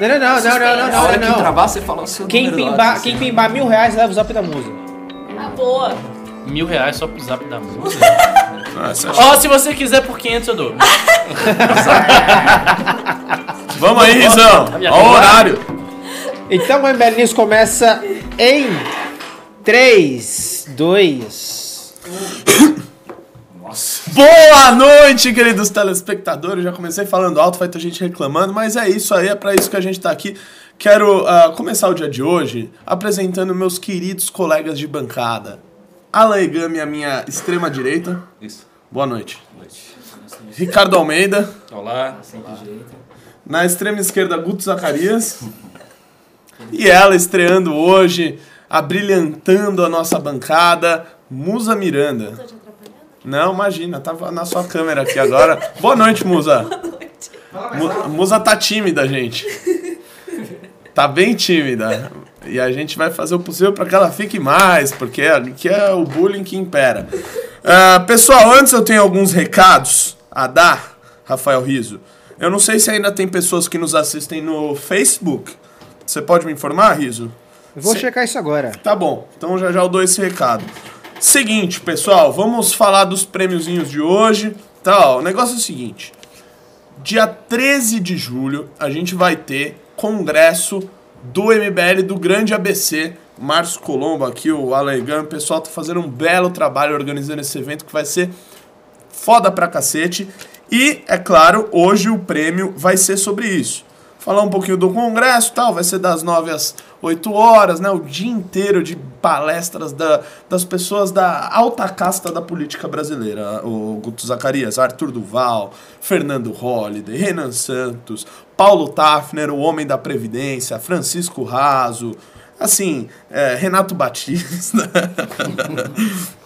Não, não, não, não, não, não, Na hora não, que não. travar, você fala o seu Quem número lá, pimbar, assim. quem pimbar mil reais leva o zap da música. Ah, boa. Mil reais só pro zap da música. Nossa, Ó, se você quiser por 500 eu dou. Vamos aí, Rizão. Ó o horário. Então o MBL News começa em 3, 2. Boa noite, queridos telespectadores. Já comecei falando alto, vai ter gente reclamando, mas é isso aí, é pra isso que a gente tá aqui. Quero ah, começar o dia de hoje apresentando meus queridos colegas de bancada. Alan Egami, a minha extrema direita. Isso. Boa noite. Ricardo Almeida. Olá. Na extrema esquerda, Guto Zacarias. E ela estreando hoje, abrilhantando a nossa bancada, Musa Miranda. Não, imagina, tava na sua câmera aqui agora. Boa noite, Musa. Mu- Musa tá tímida, gente. Tá bem tímida. E a gente vai fazer o possível para que ela fique mais, porque aqui é o bullying que impera. Ah, pessoal, antes eu tenho alguns recados a dar, Rafael Riso. Eu não sei se ainda tem pessoas que nos assistem no Facebook. Você pode me informar, Riso? Eu vou checar isso agora. Tá bom, então já já eu dou esse recado. Seguinte, pessoal, vamos falar dos prêmiozinhos de hoje. Tá, ó, o negócio é o seguinte. Dia 13 de julho, a gente vai ter congresso do MBL do Grande ABC. Márcio Colombo aqui, o Alegam, o pessoal tá fazendo um belo trabalho organizando esse evento que vai ser foda pra cacete. E, é claro, hoje o prêmio vai ser sobre isso. Falar um pouquinho do congresso tal, vai ser das 9 às 8 horas, né? O dia inteiro de palestras da, das pessoas da alta casta da política brasileira. O Guto Zacarias, Arthur Duval, Fernando Holliday, Renan Santos, Paulo Tafner, o homem da Previdência, Francisco Raso, assim, é, Renato Batista.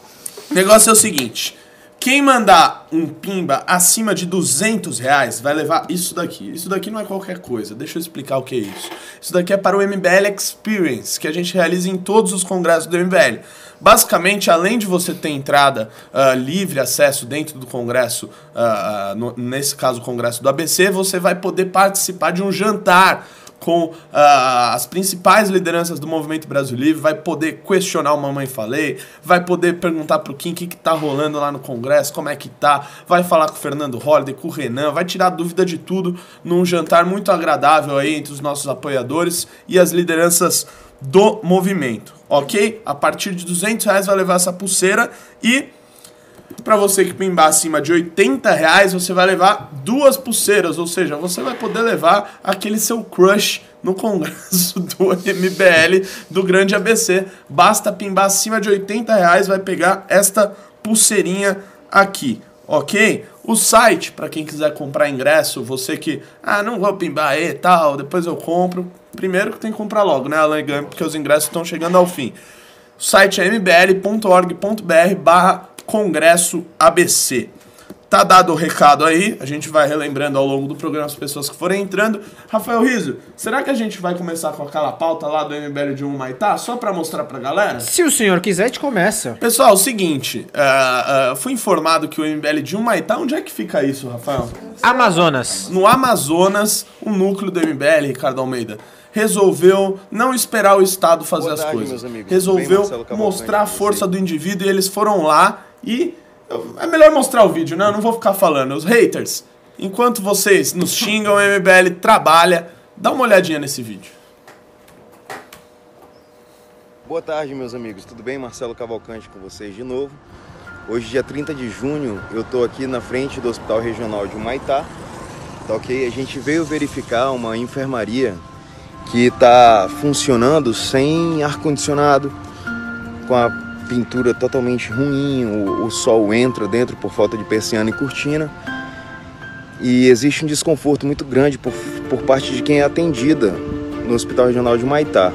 O negócio é o seguinte. Quem mandar um pimba acima de 200 reais vai levar isso daqui. Isso daqui não é qualquer coisa. Deixa eu explicar o que é isso. Isso daqui é para o MBL Experience, que a gente realiza em todos os congressos do MBL. Basicamente, além de você ter entrada ah, livre, acesso dentro do congresso, ah, ah, no- nesse caso o congresso do ABC, você vai poder participar de um jantar com ah, as principais lideranças do movimento Brasil Livre, vai poder questionar o Mamãe Falei, vai poder perguntar pro Kim o que, que tá rolando lá no Congresso, como é que tá, vai falar com o Fernando Holliday, com o Renan, vai tirar dúvida de tudo num jantar muito agradável aí entre os nossos apoiadores e as lideranças do movimento, ok? A partir de 200 reais vai levar essa pulseira e Pra você que pimbar acima de 80 reais, você vai levar duas pulseiras, ou seja, você vai poder levar aquele seu crush no congresso do MBL do Grande ABC. Basta pimbar acima de 80 reais, vai pegar esta pulseirinha aqui, ok? O site, para quem quiser comprar ingresso, você que, ah, não vou pimbar aí e tal, depois eu compro. Primeiro que tem que comprar logo, né, Alan Gump, porque os ingressos estão chegando ao fim. O site é mbl.org.br barra congresso ABC. Tá dado o recado aí, a gente vai relembrando ao longo do programa as pessoas que forem entrando. Rafael Riso, será que a gente vai começar com aquela pauta lá do MBL de um Maitá, só pra mostrar pra galera? Se o senhor quiser, a gente começa. Pessoal, é o seguinte, ah, ah, fui informado que o MBL de Humaitá, onde é que fica isso, Rafael? Amazonas. No Amazonas, o núcleo do MBL, Ricardo Almeida, resolveu não esperar o Estado fazer Boa as tarde, coisas. meus amigos. Tudo bem, Resolveu Marcelo Cavalcante mostrar a força do indivíduo e eles foram lá e. É melhor mostrar o vídeo, né? Eu não vou ficar falando. Os haters, enquanto vocês nos xingam, o MBL trabalha. Dá uma olhadinha nesse vídeo. Boa tarde, meus amigos. Tudo bem? Marcelo Cavalcante com vocês de novo. Hoje, dia 30 de junho, eu estou aqui na frente do Hospital Regional de Humaitá. Tá ok? A gente veio verificar uma enfermaria que está funcionando sem ar-condicionado, com a pintura totalmente ruim, o, o sol entra dentro por falta de persiana e cortina. E existe um desconforto muito grande por, por parte de quem é atendida no Hospital Regional de Humaitá.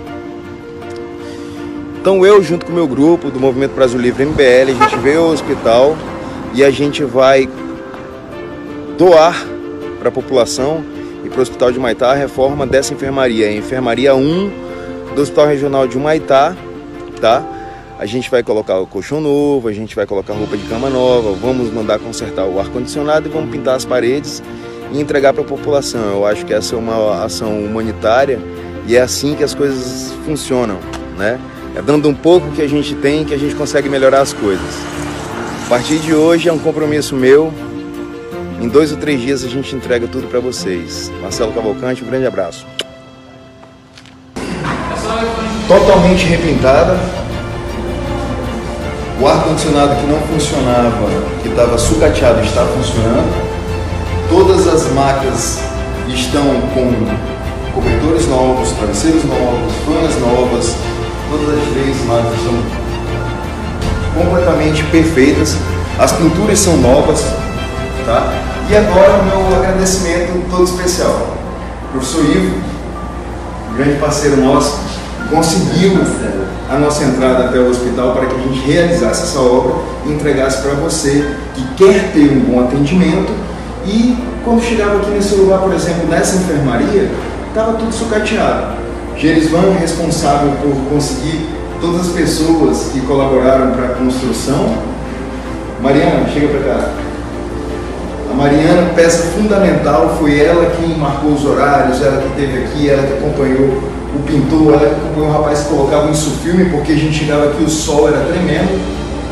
Então eu, junto com o meu grupo do Movimento Brasil Livre MBL, a gente veio ao hospital e a gente vai doar para a população e para o Hospital de Humaitá a reforma dessa enfermaria, a enfermaria 1 do Hospital Regional de Humaitá, tá? A gente vai colocar o colchão novo, a gente vai colocar roupa de cama nova, vamos mandar consertar o ar-condicionado e vamos pintar as paredes e entregar para a população. Eu acho que essa é uma ação humanitária e é assim que as coisas funcionam, né? É dando um pouco que a gente tem que a gente consegue melhorar as coisas. A partir de hoje é um compromisso meu. Em dois ou três dias a gente entrega tudo para vocês. Marcelo Cavalcante, um grande abraço. Totalmente repintada. O ar-condicionado que não funcionava, que estava sucateado, está funcionando. Todas as macas estão com cobertores novos, travesseiros novos, fãs novas. Todas as três macas estão completamente perfeitas. As pinturas são novas, tá? E agora o meu agradecimento todo especial. Professor Ivo, grande parceiro nosso, conseguiu a nossa entrada até o hospital para que a gente realizasse essa obra e entregasse para você que quer ter um bom atendimento e quando chegava aqui nesse lugar, por exemplo, nessa enfermaria, estava tudo sucateado. Gerisvan é responsável por conseguir todas as pessoas que colaboraram para a construção. Mariana, chega para cá. A Mariana, peça fundamental, foi ela quem marcou os horários, ela que esteve aqui, ela que acompanhou o pintor, acompanhou o rapaz que colocava o insufilme, porque a gente chegava aqui o sol era tremendo,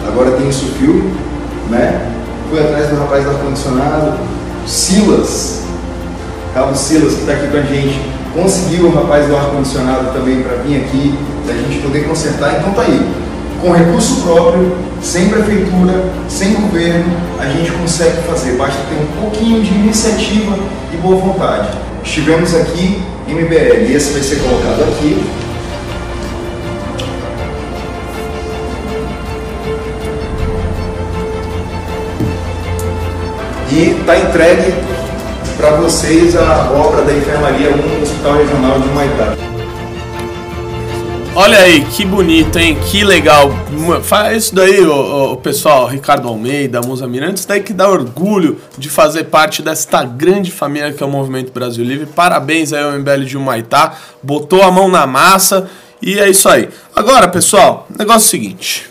agora tem insufilme, né? Fui atrás do rapaz do ar-condicionado, Silas, Carlos Silas, que está aqui com a gente, conseguiu o rapaz do ar-condicionado também para vir aqui, da gente poder consertar, então tá aí. Com recurso próprio, sem prefeitura, sem governo, a gente consegue fazer, basta ter um pouquinho de iniciativa e boa vontade. Estivemos aqui MBL, esse vai ser colocado aqui. E está entregue para vocês a obra da Enfermaria 1 no Hospital Regional de Humaitá. Olha aí, que bonito, hein? Que legal. Faz isso daí, o, o pessoal, Ricardo Almeida, Musa Mirantes, daí que dá orgulho de fazer parte desta grande família que é o Movimento Brasil Livre. Parabéns aí ao MBL de Humaitá, botou a mão na massa e é isso aí. Agora, pessoal, negócio é o seguinte.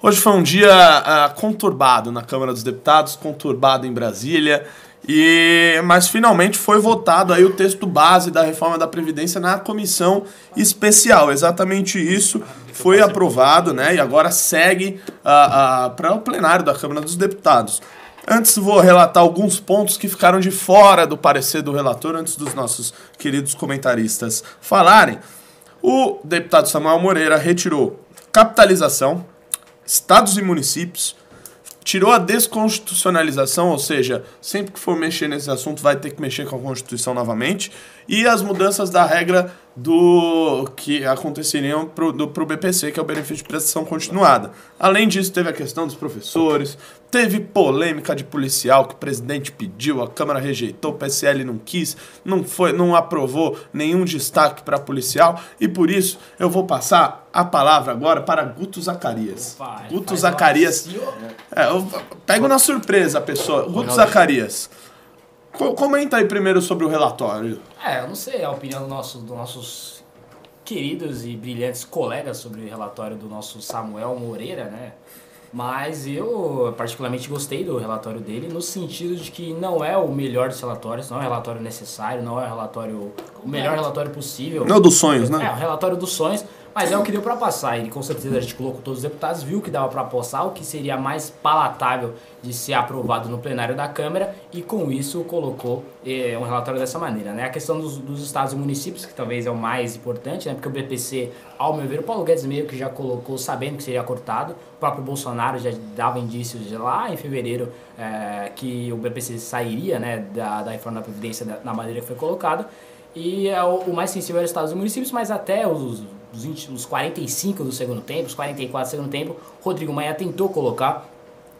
Hoje foi um dia uh, conturbado na Câmara dos Deputados, conturbado em Brasília. E, mas finalmente foi votado aí o texto base da reforma da Previdência na comissão especial. Exatamente isso foi aprovado, né? E agora segue uh, uh, para o plenário da Câmara dos Deputados. Antes vou relatar alguns pontos que ficaram de fora do parecer do relator, antes dos nossos queridos comentaristas falarem. O deputado Samuel Moreira retirou capitalização, estados e municípios, tirou a desconstitucionalização, ou seja, sempre que for mexer nesse assunto vai ter que mexer com a Constituição novamente, e as mudanças da regra do que aconteceriam para o BPC, que é o benefício de prestação continuada. Além disso, teve a questão dos professores, teve polêmica de policial que o presidente pediu, a Câmara rejeitou, o PSL não quis, não foi, não aprovou nenhum destaque para policial, e por isso eu vou passar a palavra agora para Guto Zacarias. Opa, Guto Zacarias. É, eu pego na surpresa a pessoa. Guto Zacarias. Comenta aí primeiro sobre o relatório. É, eu não sei a opinião do nosso, dos nossos queridos e brilhantes colegas sobre o relatório do nosso Samuel Moreira, né? Mas eu particularmente gostei do relatório dele no sentido de que não é o melhor dos relatórios, não é o relatório necessário, não é o relatório o melhor relatório possível. Não é o dos sonhos, né? É, o relatório dos sonhos, mas é o que deu para passar. E com certeza a gente colocou todos os deputados, viu que dava para passar, o que seria mais palatável de ser aprovado no plenário da Câmara e com isso colocou é, um relatório dessa maneira. Né? A questão dos, dos, estados e municípios, que talvez é o mais importante, né? porque o BPC, ao meu ver, o Paulo Guedes meio que já colocou sabendo que seria cortado, o próprio Bolsonaro já dava indícios lá em fevereiro é, que o BPC sairia né, da, da reforma da Previdência da, da maneira que foi colocada. E é, o, o mais sensível era os estados e municípios, mas até os os, 20, os 45 do segundo tempo, os 44 do segundo tempo, Rodrigo Maia tentou colocar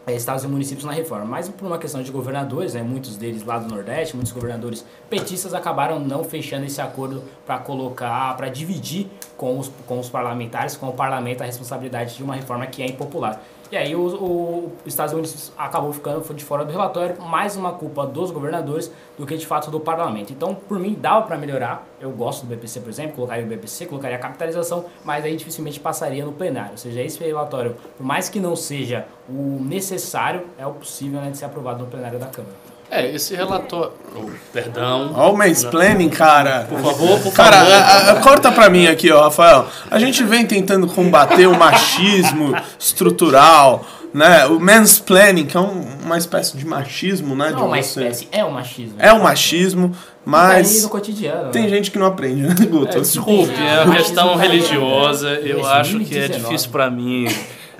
é, estados e municípios na reforma. Mas por uma questão de governadores, né, muitos deles lá do Nordeste, muitos governadores petistas acabaram não fechando esse acordo para colocar, para dividir com os, com os parlamentares, com o parlamento, a responsabilidade de uma reforma que é impopular. E aí o, o Estados Unidos acabou ficando de fora do relatório, mais uma culpa dos governadores do que de fato do parlamento. Então, por mim, dava para melhorar. Eu gosto do BPC, por exemplo, colocaria o BPC, colocaria a capitalização, mas aí dificilmente passaria no plenário. Ou seja, esse relatório, por mais que não seja o necessário, é o possível né, de ser aprovado no plenário da Câmara. É, esse relatório. oh, perdão. Ó o mansplaining, cara. Por favor, por Cara, favor. a- a- corta pra mim aqui, ó, Rafael. A gente vem tentando combater o machismo estrutural, né? O mansplaining, que é um- uma espécie de machismo, né? de Não, uma você- espécie, é o machismo. É o machismo, mas no cotidiano. tem né? gente que não aprende, né, Guto? Desculpe, é uma questão religiosa. Eu acho que é 2019. difícil pra mim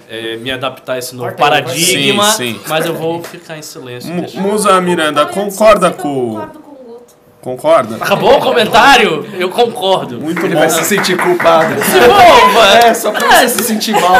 é, me adaptar a esse novo Corta aí, paradigma, Sim, sim. mas eu vou ficar em silêncio. Musa Miranda, concorda com. concordo com o Guto. Concorda? Acabou o comentário? Eu concordo. Muito Ele bom. vai se sentir culpado. Opa! É, só pra você se sentir mal.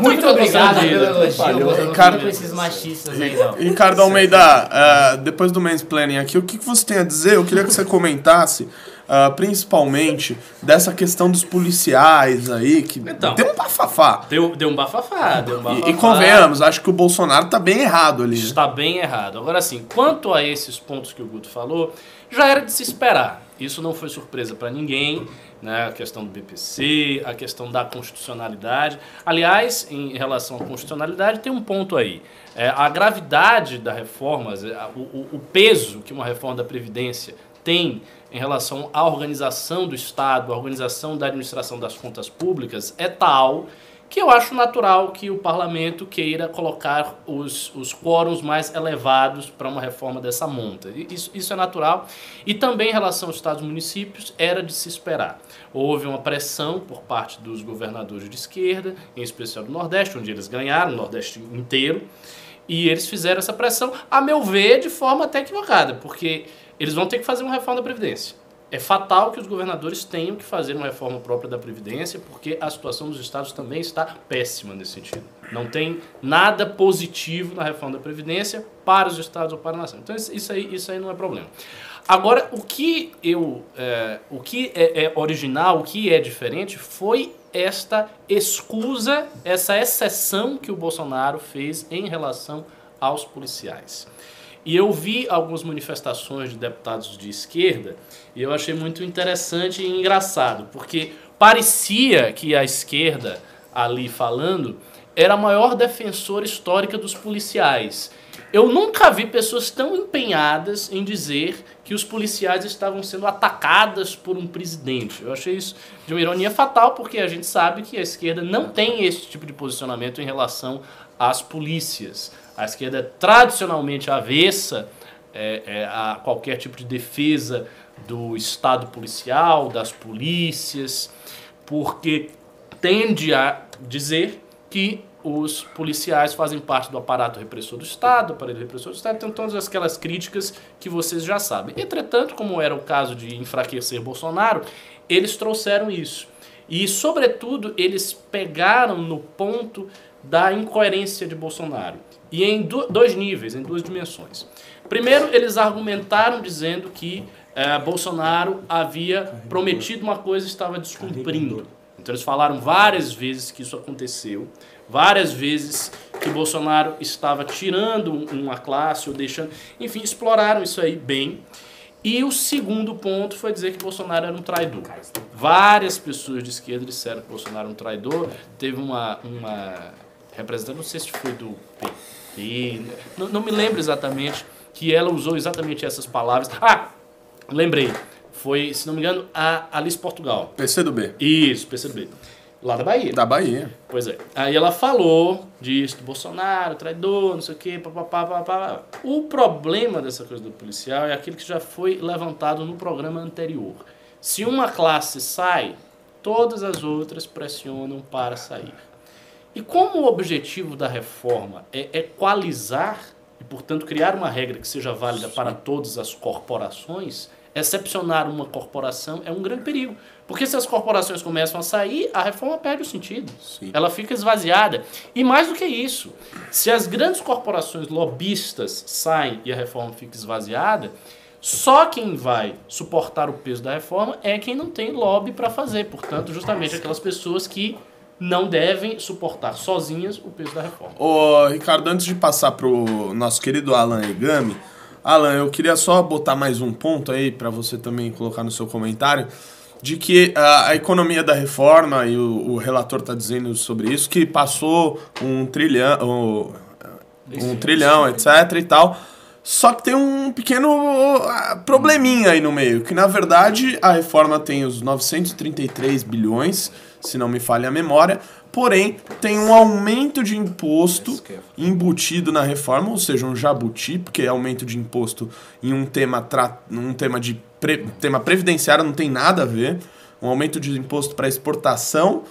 Muito obrigado pelo elogio. Com esses machistas aí, não. Ricardo Almeida, ah, depois do mansplaining aqui, o que, que você tem a dizer? Eu queria que você comentasse, ah, principalmente, dessa questão dos policiais aí, que Então. tem um bafafá. Deu, deu um bafafá, deu um bafafá. E, e convenhamos, acho que o Bolsonaro tá bem errado ali. né? Está bem errado. Agora sim, quanto a esses pontos que o Guto falou, já era de se esperar. Isso não foi surpresa para ninguém, né? A questão do BPC, a questão da constitucionalidade. Aliás, em relação à constitucionalidade, tem um ponto aí. É, a gravidade da reforma, o, o- o peso que uma reforma da Previdência tem em relação à organização do Estado, à organização da administração das contas públicas, é tal que eu acho natural que o parlamento queira colocar os, os quórums mais elevados para uma reforma dessa monta. Isso, isso é natural. E também em relação aos estados e municípios, era de se esperar. Houve uma pressão por parte dos governadores de esquerda, em especial do Nordeste, onde eles ganharam, o Nordeste inteiro, e eles fizeram essa pressão, a meu ver, de forma até equivocada, porque eles vão ter que fazer uma reforma da Previdência. É fatal que os governadores tenham que fazer uma reforma própria da Previdência, porque a situação dos estados também está péssima nesse sentido. Não tem nada positivo na reforma da Previdência para os estados ou para a nação. Então, isso- aí, isso aí não é problema. Agora, o que eu, é, o que é, é original, o que é diferente, foi esta escusa, essa exceção que o Bolsonaro fez em relação aos policiais. E eu vi algumas manifestações de deputados de esquerda e eu achei muito interessante e engraçado, porque parecia que a esquerda ali falando era a maior defensora histórica dos policiais. Eu nunca vi pessoas tão empenhadas em dizer que os policiais estavam sendo atacadas por um presidente. Eu achei isso de uma ironia fatal, porque a gente sabe que a esquerda não tem esse tipo de posicionamento em relação às polícias. A esquerda é tradicionalmente avessa é, é, a qualquer tipo de defesa do Estado policial, das polícias, porque tende a dizer que os policiais fazem parte do aparato repressor do Estado, do aparelho repressor do Estado, então todas aquelas críticas que vocês já sabem. Entretanto, como era o caso de enfraquecer Bolsonaro, eles trouxeram isso. E, sobretudo, eles pegaram no ponto da incoerência de Bolsonaro. E em do- dois níveis, em duas dimensões. Primeiro, eles argumentaram dizendo que eh, Bolsonaro havia prometido uma coisa e estava descumprindo. Então eles falaram várias vezes que isso aconteceu, várias vezes que Bolsonaro estava tirando um- uma classe ou deixando. Enfim, exploraram isso aí bem. E o segundo ponto foi dizer que Bolsonaro era um traidor. Várias pessoas de esquerda disseram que Bolsonaro era um traidor. Teve uma, uma representante, não sei se foi do PT, não, não me lembro exatamente, que ela usou exatamente essas palavras. Ah, lembrei. Foi, se não me engano, a Alice Portugal. PC do B. Isso, PCdoB. Lá da Bahia. Da Bahia. Pois é. Aí ela falou disso, do Bolsonaro, traidor, não sei o quê, papapá, papapá. O problema dessa coisa do policial é aquilo que já foi levantado no programa anterior. Se uma classe sai, todas as outras pressionam para sair. E como o objetivo da reforma é equalizar e, portanto, criar uma regra que seja válida para todas as corporações, excepcionar uma corporação é um grande perigo. Porque se as corporações começam a sair, a reforma perde o sentido. Sim. Ela fica esvaziada. E mais do que isso, se as grandes corporações lobistas saem e a reforma fica esvaziada, só quem vai suportar o peso da reforma é quem não tem lobby para fazer. Portanto, justamente aquelas pessoas que não devem suportar sozinhas o peso da reforma. Ô, Ricardo, antes de passar pro nosso querido Alan Egami, Alan, eu queria só botar mais um ponto aí para você também colocar no seu comentário, de que ah, a economia da reforma, e o, o relator está dizendo sobre isso, que passou um trilhão, um, um trilhão, etc e tal. Só que tem um pequeno probleminha aí no meio, que na verdade a reforma tem os 933 bilhões, se não me falha a memória, porém tem um aumento de imposto embutido na reforma, ou seja, um jabuti, porque é aumento de imposto em um tema, tra um tema de pre tema previdenciário não tem nada a ver, um aumento de imposto para exportação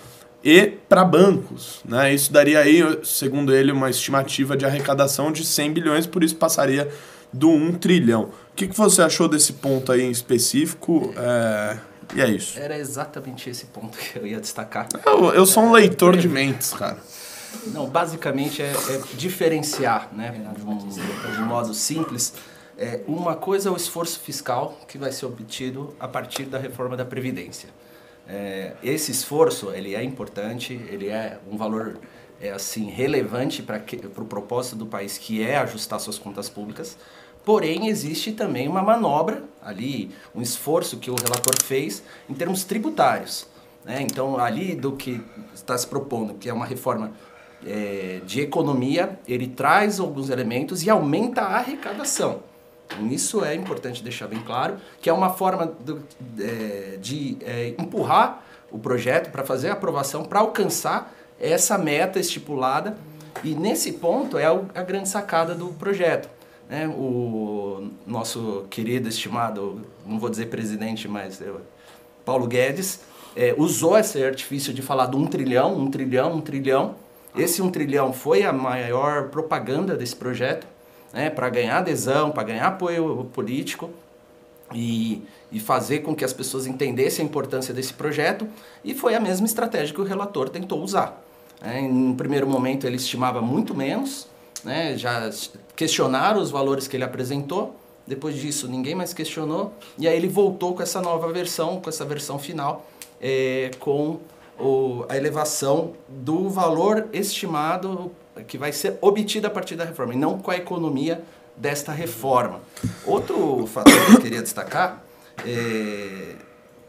e para bancos. Né? Isso daria aí, segundo ele, uma estimativa de arrecadação de 100 bilhões, por isso passaria do 1 trilhão. O que, que você achou desse ponto aí em específico? É, E é isso. Era exatamente esse ponto que eu ia destacar. Eu, eu sou um leitor de mentes, cara. Não, basicamente é, é diferenciar, né, de um, de um modo simples. É, uma coisa é o esforço fiscal que vai ser obtido a partir da reforma da Previdência. É, esse esforço, ele é importante, ele é um valor é, assim relevante para o pro propósito do país, que é ajustar suas contas públicas. Porém, existe também uma manobra ali, um esforço que o relator fez em termos tributários. Né? Então, ali do que está se propondo, que é uma reforma é, de economia, ele traz alguns elementos e aumenta a arrecadação. Isso é importante deixar bem claro, que é uma forma do, é, de é, empurrar o projeto para fazer a aprovação, para alcançar essa meta estipulada. E nesse ponto é a grande sacada do projeto. Né? O nosso querido, estimado, não vou dizer presidente, mas eu, Paulo Guedes, é, usou esse artifício de falar de um trilhão, um trilhão, um trilhão. Esse um trilhão foi a maior propaganda desse projeto né, para ganhar adesão, para ganhar apoio político e, e fazer com que as pessoas entendessem a importância desse projeto. E foi a mesma estratégia que o relator tentou usar. É, em um primeiro momento ele estimava muito menos, né, já questionaram os valores que ele apresentou. Depois disso, ninguém mais questionou. E aí ele voltou com essa nova versão, com essa versão final, é, com o, a elevação do valor estimado que vai ser obtida a partir da reforma, e não com a economia desta reforma. Outro fator que eu queria destacar é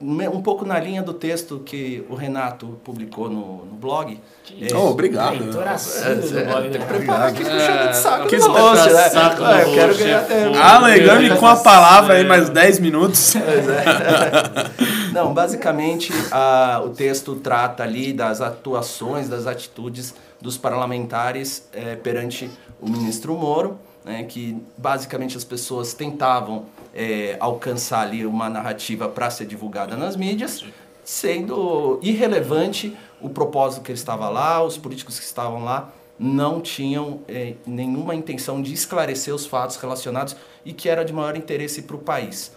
um pouco na linha do texto que o Renato publicou no, no blog. É, oh, obrigado. Leitor assíduo do blog do Prepara aqui puxando de saco botar host, né? saco Ah, no eu quero ganhar é. até... Alegando com a palavra aí mais 10 minutos. Não, basicamente a- o texto trata ali das atuações, das atitudes dos parlamentares eh, perante o ministro Moro, né, que basicamente as pessoas tentavam eh, alcançar ali uma narrativa para ser divulgada nas mídias, sendo irrelevante o propósito que ele estava lá, os políticos que estavam lá não tinham eh, nenhuma intenção de esclarecer os fatos relacionados e que era de maior interesse para o país.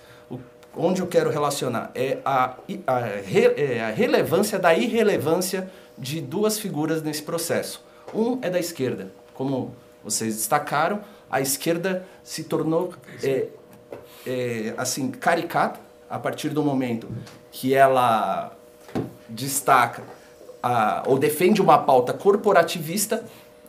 Onde eu quero relacionar é a, a, re- é a relevância da irrelevância de duas figuras nesse processo. Um é da esquerda, como vocês destacaram, a esquerda se tornou é, é, assim caricata a partir do momento que ela destaca a, ou defende uma pauta corporativista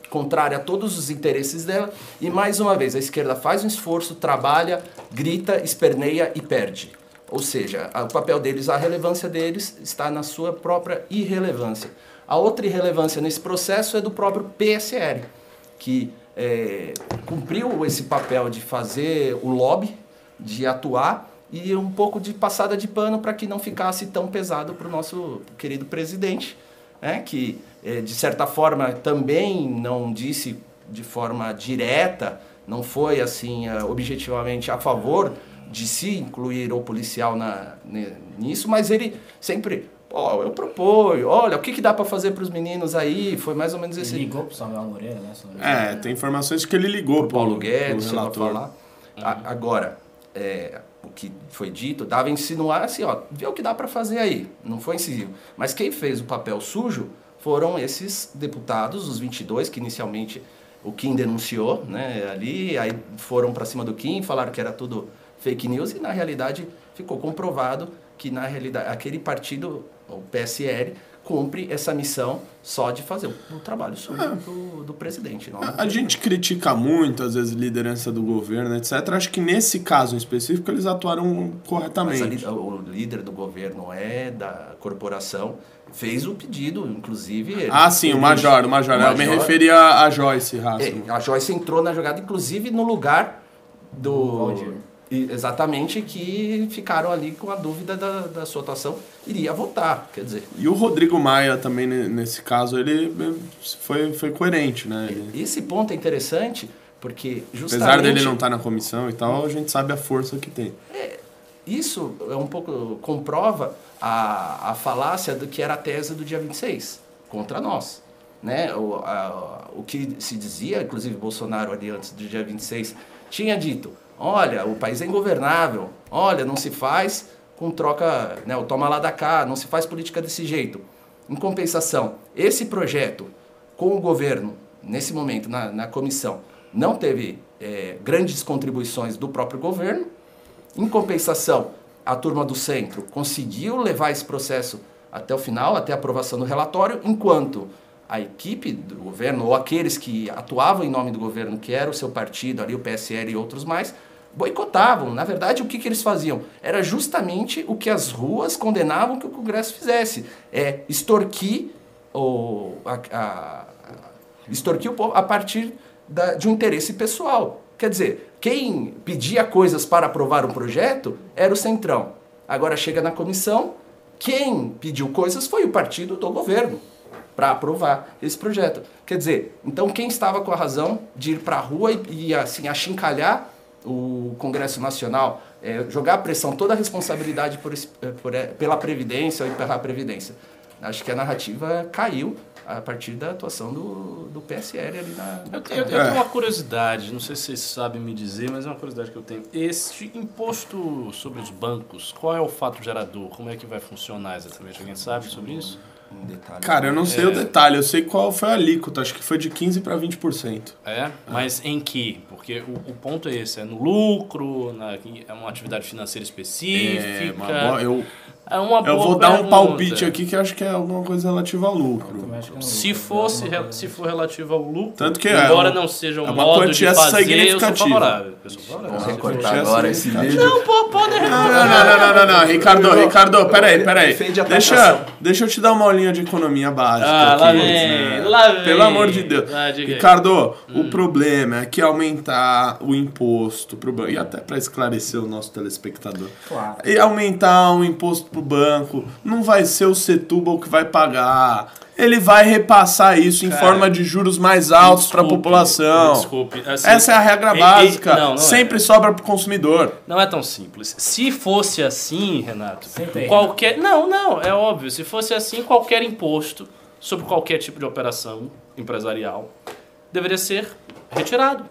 contrária a todos os interesses dela e mais uma vez a esquerda faz um esforço, trabalha, grita, esperneia e perde. Ou seja, o papel deles, a relevância deles está na sua própria irrelevância. A outra irrelevância nesse processo é do próprio PSL, que é, cumpriu esse papel de fazer o lobby, de atuar e um pouco de passada de pano para que não ficasse tão pesado para o nosso querido presidente, né, que eh, de certa forma também não disse de forma direta, não foi assim eh, objetivamente a favor de se incluir o policial na, nisso, mas ele sempre, ó, eu proponho, olha, o que, que dá para fazer para os meninos aí, foi mais ou menos esse Ele ligou pro Samuel Moreira, né? não me É, tem informações que ele ligou por Paulo pro- Guedes, pro relator. falar. A- agora, é, o que foi dito dava a insinuar assim, ó, vê o que dá para fazer aí. Não foi incisivo. Mas quem fez o papel sujo foram esses deputados, os 22, que inicialmente o Kim denunciou, né, ali, aí foram para cima do Kim, falaram que era tudo fake news e na realidade ficou comprovado que na realidade aquele partido, o PSL, cumpre essa missão só de fazer o, o trabalho sujo do, do presidente. Não, A gente critica muito, às vezes, liderança do governo, etc. Acho que nesse caso em específico eles atuaram Mas corretamente. ali, o líder do governo é da corporação, fez o pedido, inclusive. ele- Ah, sim, o ele- Major, o Major. Eu me Major- referia a Joyce Rassman. É, a Joyce entrou na jogada, inclusive no lugar do. Valdir. Exatamente, que ficaram ali com a dúvida da, da sua atuação, iria votar. Quer dizer, E o Rodrigo Maia também, ne- nesse caso, ele foi, foi coerente, né? Ele- esse ponto é interessante, porque justamente. apesar dele não estar na comissão e tal, a gente sabe a força que tem. Isso é um pouco comprova a, a falácia do que era a tese do dia 26 contra nós. Né? O, a- o que se dizia, inclusive Bolsonaro ali antes do dia 26, tinha dito: olha, o país é ingovernável, olha, não se faz com troca, né, o toma lá da cá, não se faz política desse jeito. Em compensação, esse projeto com o governo, nesse momento, na, na comissão, não teve eh, grandes contribuições do próprio governo, em compensação, a turma do centro conseguiu levar esse processo até o final, até a aprovação do relatório, enquanto a equipe do governo, ou aqueles que atuavam em nome do governo, que era o seu partido, ali o PSL e outros mais, boicotavam. Na verdade, o que, que eles faziam? Era justamente o que as ruas condenavam que o Congresso fizesse. É extorquir, o, a, a- extorquir o povo a partir da- de um interesse pessoal. Quer dizer, quem pedia coisas para aprovar um projeto era o Centrão. Agora chega na comissão, quem pediu coisas foi o partido do governo para aprovar esse projeto. Quer dizer, então quem estava com a razão de ir para a rua e, e, assim achincalhar o Congresso Nacional, eh, jogar a pressão, toda a responsabilidade por eh, por, eh, pela Previdência ou pela Previdência. Acho que a narrativa caiu a partir da atuação do, do PSL ali na. na Eu, tenho- eu Câmara. tenho uma curiosidade, não sei se vocês sabem me dizer, mas é uma curiosidade que eu tenho. Este imposto sobre os bancos, qual é o fato gerador? Como é que vai funcionar exatamente? Alguém sabe sobre isso? Um detalhe. Cara, eu não sei o detalhe, eu sei qual foi a alíquota, acho que foi de 15% para 20%. É? Mas em que? Porque o, o ponto é esse, é no lucro, na, é uma atividade financeira específica. É, uma eu, É uma eu boa vou dar um palpite aqui que eu acho que é alguma coisa relativa ao lucro. Não- Se fosse, re- se for relativo ao lucro, Tanto que é, embora um- não seja um é uma modo de quantia fazer, eu sou significativa. favorável. Eu sou favorável. Vamos sei agora esse vídeo. Não, pô, pode Não, não, não, não, não, não, Ricardo, Ricardo, peraí, peraí. Defende a Deixa, deixa eu te dar uma aulinha de economia básica. Ah, aqui, lá né? vem, lá vem. Pelo amor de Deus. Ah. Ricardo, o problema é que aumentar o imposto pro banco, e até para esclarecer o nosso telespectador, Claro. e aumentar o imposto pro banco, não vai ser o Setúbal que vai pagar. Ele vai repassar isso em Cara, forma de juros mais altos para a população. Desculpe. assim, Essa é a regra e- e- básica. não, não é. Sempre sobra pro consumidor. Não é tão simples. Se fosse assim, Renato, Sempre é. qualquer. Não, não, é óbvio. Se fosse assim, qualquer imposto sobre qualquer tipo de operação empresarial deveria ser retirado.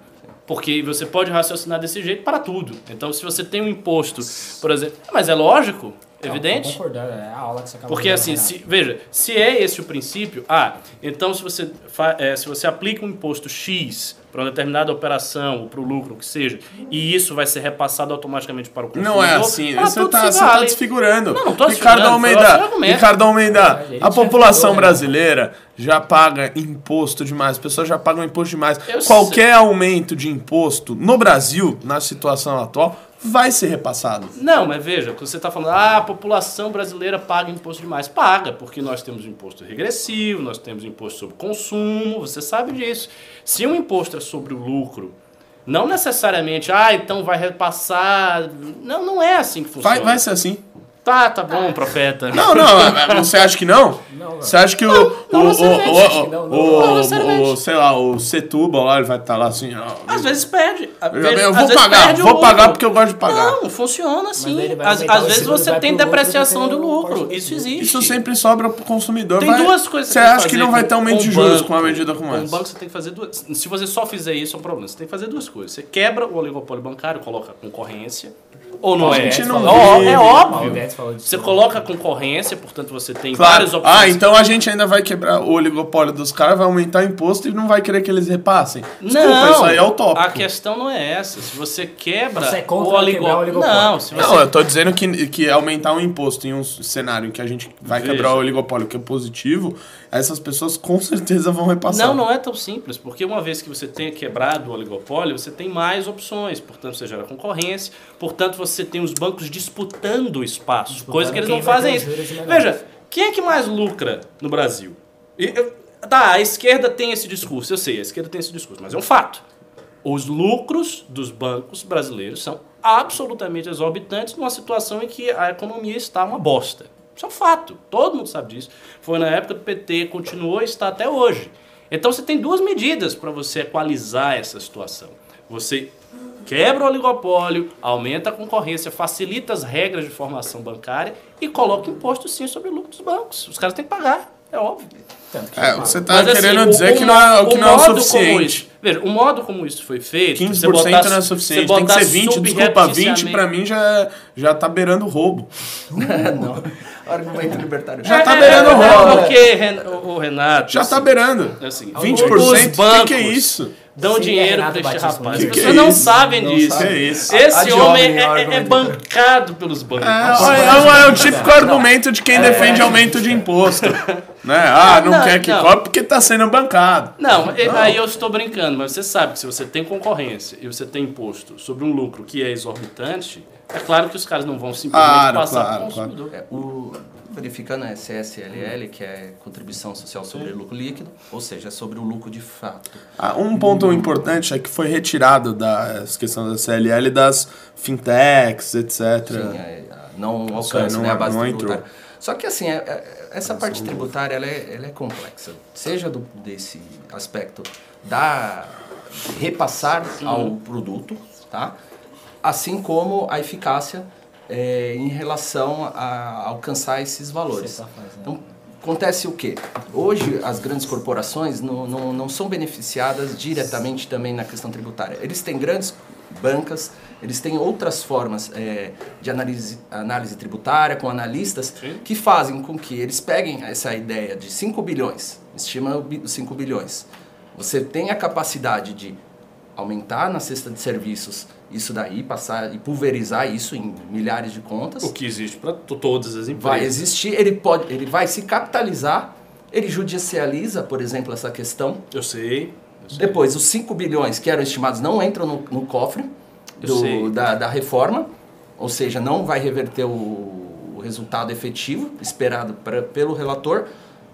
Porque você pode raciocinar desse jeito para tudo. Então, se você tem um imposto, por exemplo. Mas é lógico, evidente. tô concordando, é a aula que você acabou Porque assim, se, veja, se é esse o princípio, ah, então se você, fa- é, se você aplica um imposto X para uma determinada operação ou para o lucro, o que seja, e isso vai ser repassado automaticamente para o consumidor. Não é assim, para você tudo tá, tá desfigurando. Não, não tô Ricardo Almeida, argumento. Ricardo Almeida, A gente a já população né? brasileira já paga imposto demais, as pessoas já pagam imposto demais. Eu Qualquer aumento de imposto no Brasil, na situação atual, vai ser repassado. Não, mas veja, quando você está falando, ah, a população brasileira paga imposto demais. Paga, porque nós temos imposto regressivo, nós temos imposto sobre consumo, você sabe disso. Se um imposto é sobre o lucro, não necessariamente, ah, então vai repassar. Não, não é assim que funciona. Vai, vai ser assim. Tá, tá bom, profeta. Não, não, você acha que não? Não, não. Você acha que o, não o, necessariamente. o, o, Não, não, o, o, o- sei lá, o Setúbal lá, ele vai estar lá assim, ó, Às vezes perde. Eu, vezes- eu vou pagar, vou lucro. pagar porque eu gosto de pagar. Não, funciona assim. Às, às vezes você tem depreciação do lucro. Isso existe. Isso sempre sobra pro consumidor. Tem vai- duas coisas Você acha que não vai ter aumento de juros com uma medida como Com o essa? banco você tem que fazer duas. Se você só fizer isso, é um problema. Você tem que fazer duas coisas. Você quebra o oligopólio bancário, coloca concorrência. Ou não A é? gente É, não vive. é O óbvio. Falou. Você coloca concorrência, portanto você tem Claro. várias opções. Ah, então a gente ainda vai quebrar o oligopólio dos caras, vai aumentar o imposto e não vai querer que eles repassem. Desculpa, não, isso aí é utópico. A questão não é essa. Se você quebra Você é o oligo- o oligopólio. Não, se você Não, eu tô dizendo que, que aumentar um imposto em um cenário em que a gente vai Veja. quebrar o oligopólio que é positivo, essas pessoas com certeza vão repassar. Não, não é tão simples, porque uma vez que você tenha quebrado o oligopólio, você tem mais opções, portanto você gera concorrência, portanto você tem os bancos disputando o espaço, Disputando coisa que eles não fazem isso. Veja, quem é que mais lucra no Brasil? E, tá, a esquerda tem esse discurso, eu sei, a esquerda tem esse discurso, mas é um fato. Os lucros dos bancos brasileiros são absolutamente exorbitantes numa situação em que a economia está uma bosta. Isso é um fato, todo mundo sabe disso. Foi na época do PT, continuou e está até hoje. Então você tem duas medidas para você equalizar essa situação. Você quebra o oligopólio, aumenta a concorrência, facilita as regras de formação bancária e coloca imposto sim sobre o lucro dos bancos. Os caras têm que pagar, é óbvio. Tanto que É, você tá Mas, assim, querendo o- dizer o que não é, mo- que não é o suficiente. isso- veja, o modo como isso foi feito. 15% você botar- não é você suficiente, tem que ser 20, desculpa, 20 pra mim já, já tá beirando roubo. não. Argumento libertário. Já tá É, beirando é, roubo. Porque o o Renato. Já tá assim, beirando. assim, 20%? os bancos O que, que é isso? Dão Sim, dinheiro Renato para este rapaz. que As que é pessoas não sabem Não disso. sabe. É? Esse homem é, é- é bancado pelos bancos. É, é, um- é o típico argumento de quem defende aumento de imposto. Né? Ah, não, Não, quer que não. cobre porque tá sendo bancado. Não, e- aí eu estou brincando, mas você sabe que se você tem concorrência e você tem imposto sobre um lucro que é exorbitante, é claro que os caras não vão simplesmente Claro, passar claro, para o consumidor. É, o, verificando a CSLL, que é Contribuição Social sobre Lucro Líquido, ou seja, é sobre o lucro de fato. Ah, um ponto importante é que foi retirado da essa questão da CLL das fintechs, etc. Sim, é, não alcança não- né, a base não. Só que assim, é- é- essa parte tributária ela é, ela é complexa. Seja do, desse aspecto da repassar ao produto, tá? assim como a eficácia é, em relação a alcançar esses valores. Tá. Então, acontece o quê? Hoje, as grandes corporações não, não, não são beneficiadas diretamente também na questão tributária. Eles têm grandes bancas, eles têm outras formas é, de análise, análise tributária, com analistas, que fazem com que eles peguem essa ideia de 5 bilhões, estima os 5 bilhões. Você tem a capacidade de aumentar na cesta de serviços isso daí, passar e pulverizar isso em milhares de contas O que existe para todas as empresas. vai existir, ele pode, ele vai se capitalizar, ele judicializa, por exemplo, essa questão. Eu sei. eu sei. Depois, os 5 bilhões que eram estimados não entram no, no cofre. Do, da, da reforma, ou seja, não vai reverter o, o resultado efetivo esperado pra, pelo relator.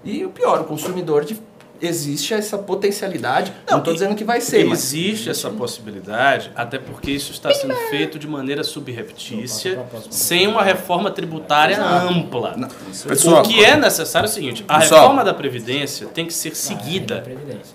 E o pior, o consumidor de, existe essa potencialidade. Não estou dizendo que vai ser, mas Existe essa possibilidade, até porque isso está sendo feito de maneira subreptícia, sem uma reforma tributária ampla. Não, isso Pessoal, O que é necessário é o seguinte: a Pessoal. reforma da Previdência tem que ser Ah, é, seguida.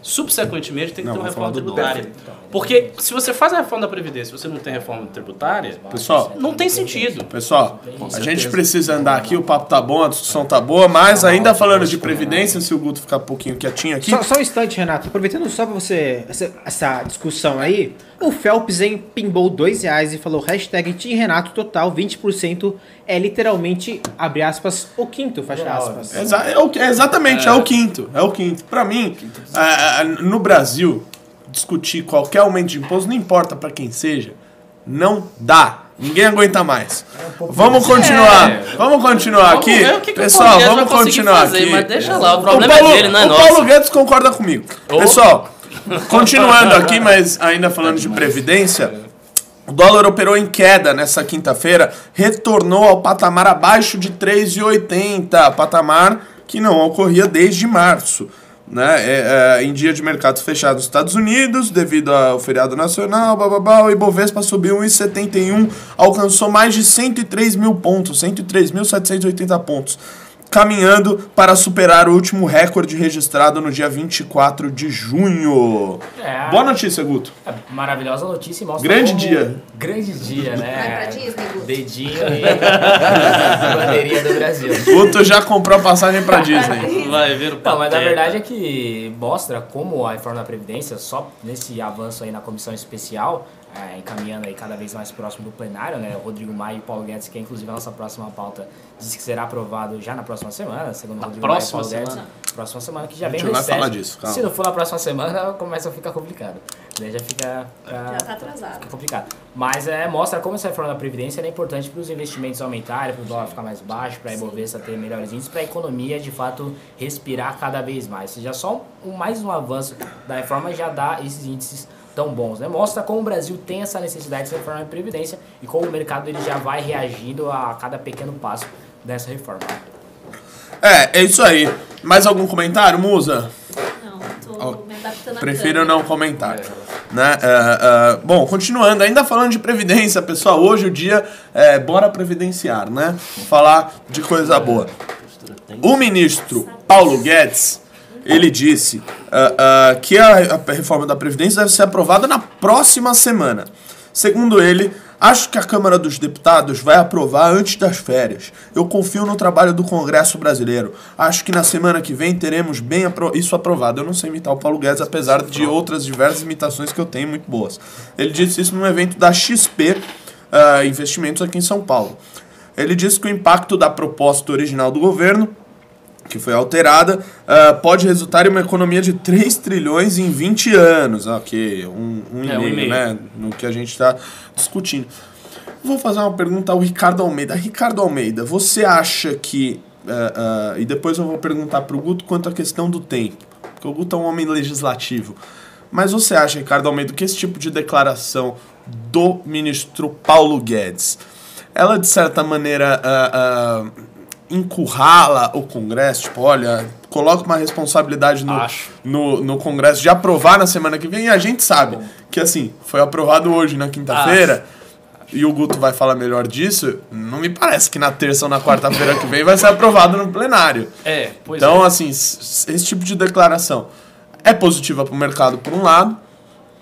Subsequentemente, tem que Não, ter uma reforma tributária. Porque se você faz a reforma da Previdência e você não tem reforma tributária, Pessoal, não tem sentido. Pessoal, a gente precisa andar aqui, o papo tá bom, a discussão tá boa, mas ainda falando de previdência, se o Guto ficar um pouquinho quietinho aqui. Só, só um instante, Renato. Aproveitando só pra você, essa, essa discussão aí, o Phelps hein, pimbou dois reais e falou hashtag Team Renato total 20% é literalmente, abre aspas, o quinto, fecha aspas. Exa- é o- é exatamente, é. o quinto. É o quinto. Pra mim, ah, ah, no Brasil, discutir qualquer aumento de imposto, não importa pra quem seja, não dá. Ninguém aguenta mais. Vamos continuar. É. Vamos continuar Vamos aqui. ver o que que o Pessoal, vamos continuar fazer, aqui. mas deixa lá, o O problema Paulo, é dele, não é o nosso. Paulo Guedes concorda comigo. Pessoal, continuando aqui, mas ainda falando de previdência, o dólar operou em queda nessa quinta-feira, retornou ao patamar abaixo de 3,80, patamar que não ocorria desde março. Né? É, é, em dia de mercado fechado nos Estados Unidos, devido ao feriado nacional, bababá, o Ibovespa subiu 1,71, alcançou mais de 103 mil pontos, 103.780 pontos, caminhando para superar o último recorde registrado no dia 24 de junho. É. Boa notícia, Guto. É, maravilhosa notícia e mostra Grande como- dia. Grande dia, né? Vai pra Disney, Guto. Dedinho e bandeirinha do Brasil. Guto já comprou a passagem pra Disney. Vai ver o Não, mas a Pateta. verdade é que mostra como a reforma da Previdência, só nesse avanço aí na comissão especial, é, encaminhando aí cada vez mais próximo do plenário, né? O Rodrigo Maia e o Paulo Guedes, que é inclusive a nossa próxima pauta, diz que será aprovado já na próxima semana, segundo o Rodrigo próxima Maia e Paulo semana? Guedes. Próxima semana, que já A gente vem vai recente. falar disso, calma. Se não for na próxima semana, começa a ficar complicado. Daí já fica... Já tá atrasado. Fica complicado. Mas é, mostra como essa reforma da Previdência é importante para os investimentos aumentarem, para o dólar ficar mais baixo, para a Ibovespa ter melhores índices, para a economia de fato respirar cada vez mais. Ou seja, só um, mais um avanço da reforma já dá esses índices tão bons. Né? Mostra como o Brasil tem essa necessidade de reforma da Previdência e como o mercado ele já vai reagindo a cada pequeno passo dessa reforma. É, é isso aí. Mais algum comentário, Musa? Não, tô me adaptando a Prefiro não comentar. Né? É, é, bom, continuando, ainda falando de previdência, pessoal, hoje o dia é bora previdenciar, né? Falar de coisa boa. O ministro Paulo Guedes, ele disse uh, uh, que a, a reforma da Previdência deve ser aprovada na próxima semana. Segundo ele, Acho que a Câmara dos Deputados vai aprovar antes das férias. Eu confio no trabalho do Congresso brasileiro. Acho que na semana que vem teremos bem apro isso aprovado. Eu não sei imitar o Paulo Guedes, apesar de outras diversas imitações que eu tenho muito boas. Ele disse isso num evento da XP uh, ah, Investimentos aqui em São Paulo. Ele disse que o impacto da proposta original do governo que foi alterada, uh, pode resultar em uma economia de 3 trilhões em 20 anos. Ok, um, um, é, e, meio, um e meio, né? No que a gente está discutindo. Vou fazer uma pergunta ao Ricardo Almeida. Ricardo Almeida, você acha que. Uh, uh, e depois eu vou perguntar para o Guto quanto à questão do tempo. Porque o Guto é um homem legislativo. Mas você acha, Ricardo Almeida, que esse tipo de declaração do ministro Paulo Guedes, ela de certa maneira encurrala o Congresso, tipo, olha, coloca uma responsabilidade no, no, no, Congresso de aprovar na semana que vem, e a gente sabe que, assim, foi aprovado hoje, na quinta-feira, e o Guto vai falar melhor disso, não me parece que na terça ou na quarta-feira que vem vai ser aprovado no plenário. É, pois então, é. assim, esse tipo de declaração é positiva para o mercado, por um lado,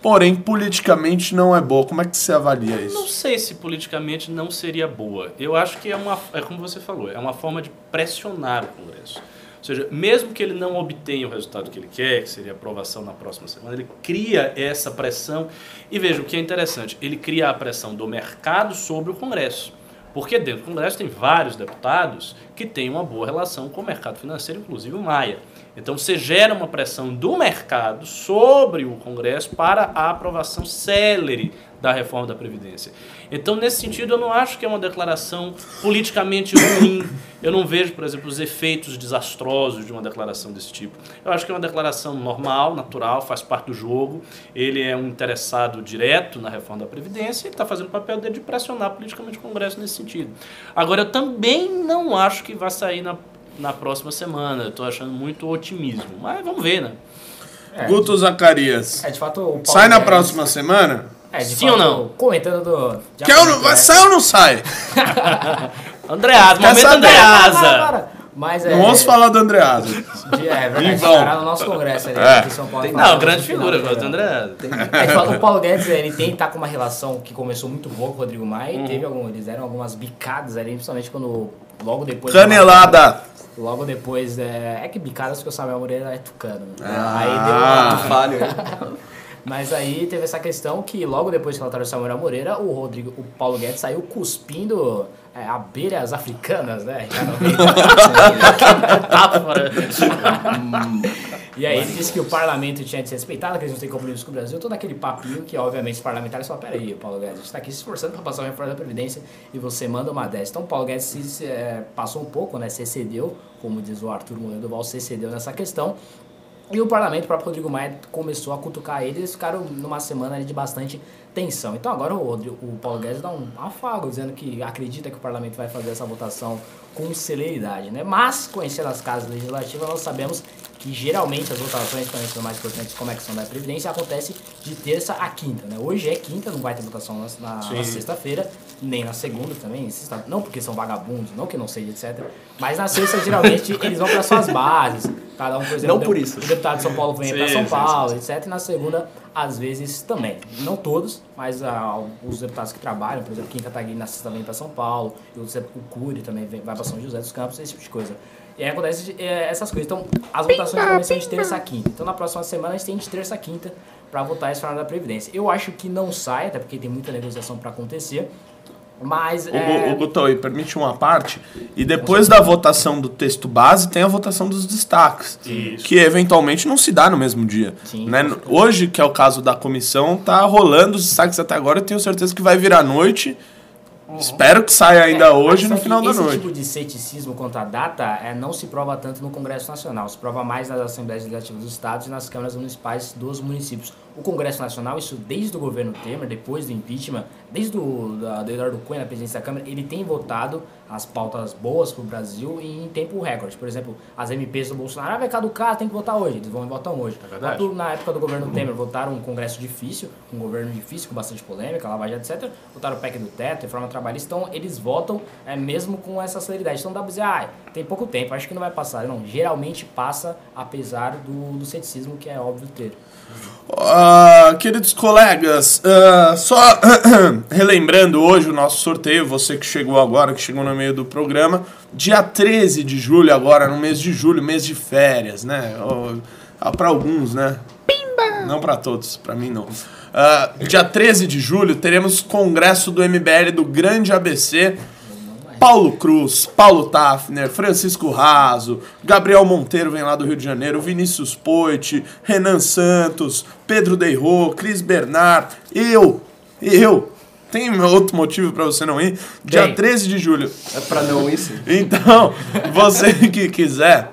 porém politicamente não é boa. Como é que você avalia isso? Não sei se politicamente não seria boa. Eu acho que é uma, é como você falou, é uma forma de pressionar o Congresso. Ou seja, mesmo que ele não obtenha o resultado que ele quer, que seria aprovação na próxima semana, ele cria essa pressão. E veja, o que é interessante, ele cria a pressão do mercado sobre o Congresso. Porque dentro do Congresso tem vários deputados que têm uma boa relação com o mercado financeiro, inclusive o Maia. Então você gera uma pressão do mercado sobre o Congresso para a aprovação célere da reforma da Previdência. Então, nesse sentido, eu não acho que é uma declaração politicamente ruim. Eu não vejo, por exemplo, os efeitos desastrosos de uma declaração desse tipo. Eu acho que é uma declaração normal, natural, faz parte do jogo. Ele é um interessado direto na reforma da Previdência e está fazendo o papel dele de pressionar politicamente o Congresso nesse sentido. Agora, eu também não acho que vai sair na na próxima semana. Eu tô achando muito otimismo. Mas vamos ver, né? É, Guto Zacarias. É, de fato, Sai na próxima semana? É, de Sim fato, ou não? Comentando do. Que eu não, vai, sai ou não sai? Andreasa, momento Andreasa. Mas é, não vamos falar do Andreasa. De, é verdade, estará no nosso congresso ali, é. aqui em São Paulo. Tem, não, grande figura, gosto do Andreasa. É, o Paulo Guedes, ele tem tá com uma relação que começou muito boa com o Rodrigo Maia. Uhum. Teve algum, eles deram algumas bicadas ali, principalmente quando logo depois... Canelada! Logo depois, é, é que bicadas que o Samuel Moreira é tucano. Né? Ah, aí deu uma... falho. Mas aí teve essa questão que logo depois que relataram o Samuel Moreira, o Rodrigo, o Paulo Guedes saiu cuspindo é, abelhas africanas, né? e aí ele disse que o parlamento tinha de ser respeitado, que eles não têm compromisso com o Brasil, todo aquele papinho que, obviamente, os parlamentares falam, peraí, Paulo Guedes, a gente está aqui se esforçando para passar uma reforma da Previdência e você manda uma dessa. Então, Paulo Guedes se, é, passou um pouco, né, se excedeu, como diz o Arthur Moreira Duval, se excedeu nessa questão, e o parlamento, o próprio Rodrigo Maia, começou a cutucar ele, eles ficaram numa semana de bastante tensão. Então agora o, o Paulo Guedes dá um afago, dizendo que acredita que o parlamento vai fazer essa votação com celeridade. Né? Mas, conhecendo as casas legislativas, nós sabemos que geralmente as votações, também são mais importantes como é que são da Previdência, acontece de terça a quinta. Né? Hoje é quinta, não vai ter votação na, na, na sexta-feira, nem na segunda também, sexta, não porque são vagabundos, não que não seja, etc. Mas na sexta, geralmente, eles vão para suas bases. Cada um, por exemplo, não por isso. o deputado de São Paulo vem para São Paulo, sim, sim. etc. E na segunda, às vezes, também. Não todos, mas ah, os deputados que trabalham, por exemplo, Kim Kataguiri na sexta vem para São Paulo, e o, o Cury também vem, vai para São José dos Campos, esse tipo de coisa. E aí acontece é, essas coisas. Então, as votações começam de terça a quinta. Então, na próxima semana, a gente tem de terça a quinta para votar esse final da Previdência. Eu acho que não sai, até porque tem muita negociação para acontecer. Mas. O, é... o Gutoi, permite uma parte. E depois da votação do texto base, tem a votação dos destaques. Isso. Que eventualmente não se dá no mesmo dia. Sim, né? Hoje, que é o caso da comissão, tá rolando os destaques até agora. Eu tenho certeza que vai virar noite. Uhum. Espero que saia ainda é, hoje no final da noite. Esse tipo de ceticismo quanto à data é, não se prova tanto no Congresso Nacional, se prova mais nas Assembleias Legislativas dos Estados e nas câmaras municipais dos municípios. O Congresso Nacional, isso desde o governo Temer, depois do impeachment, desde o da, do Eduardo Cunha na presidência da Câmara, ele tem votado as pautas boas para o Brasil em tempo recorde. Por exemplo, as MPs do Bolsonaro, ah, vai caducar, tem que votar hoje. Eles vão e votam hoje. É verdade. Na época do governo Temer, votaram um Congresso difícil, um governo difícil, com bastante polêmica, Lava Jato, etc. Votaram o PEC do teto, reforma trabalhista. Então, eles votam é, mesmo com essa celeridade. Então, dá pra dizer, ah, tem pouco tempo, acho que não vai passar. Não, geralmente passa, apesar do, do ceticismo que é óbvio ter. Ah, queridos colegas, ah, só relembrando hoje o nosso sorteio, você que chegou agora, que chegou no meio do programa, dia 13 de julho, agora no mês de julho, mês de férias, né? para alguns, né? Pimba! Não para todos, para mim não. Ah, dia 13 de julho teremos congresso do MBL do Grande ABC. Paulo Cruz, Paulo Tafner, Francisco Raso, Gabriel Monteiro vem lá do Rio de Janeiro, Vinícius Poit, Renan Santos, Pedro Deirô, Cris Bernard, eu, eu. Tem outro motivo para você não ir? Dia Tem. 13 de julho. É pra não isso. Então, você que quiser,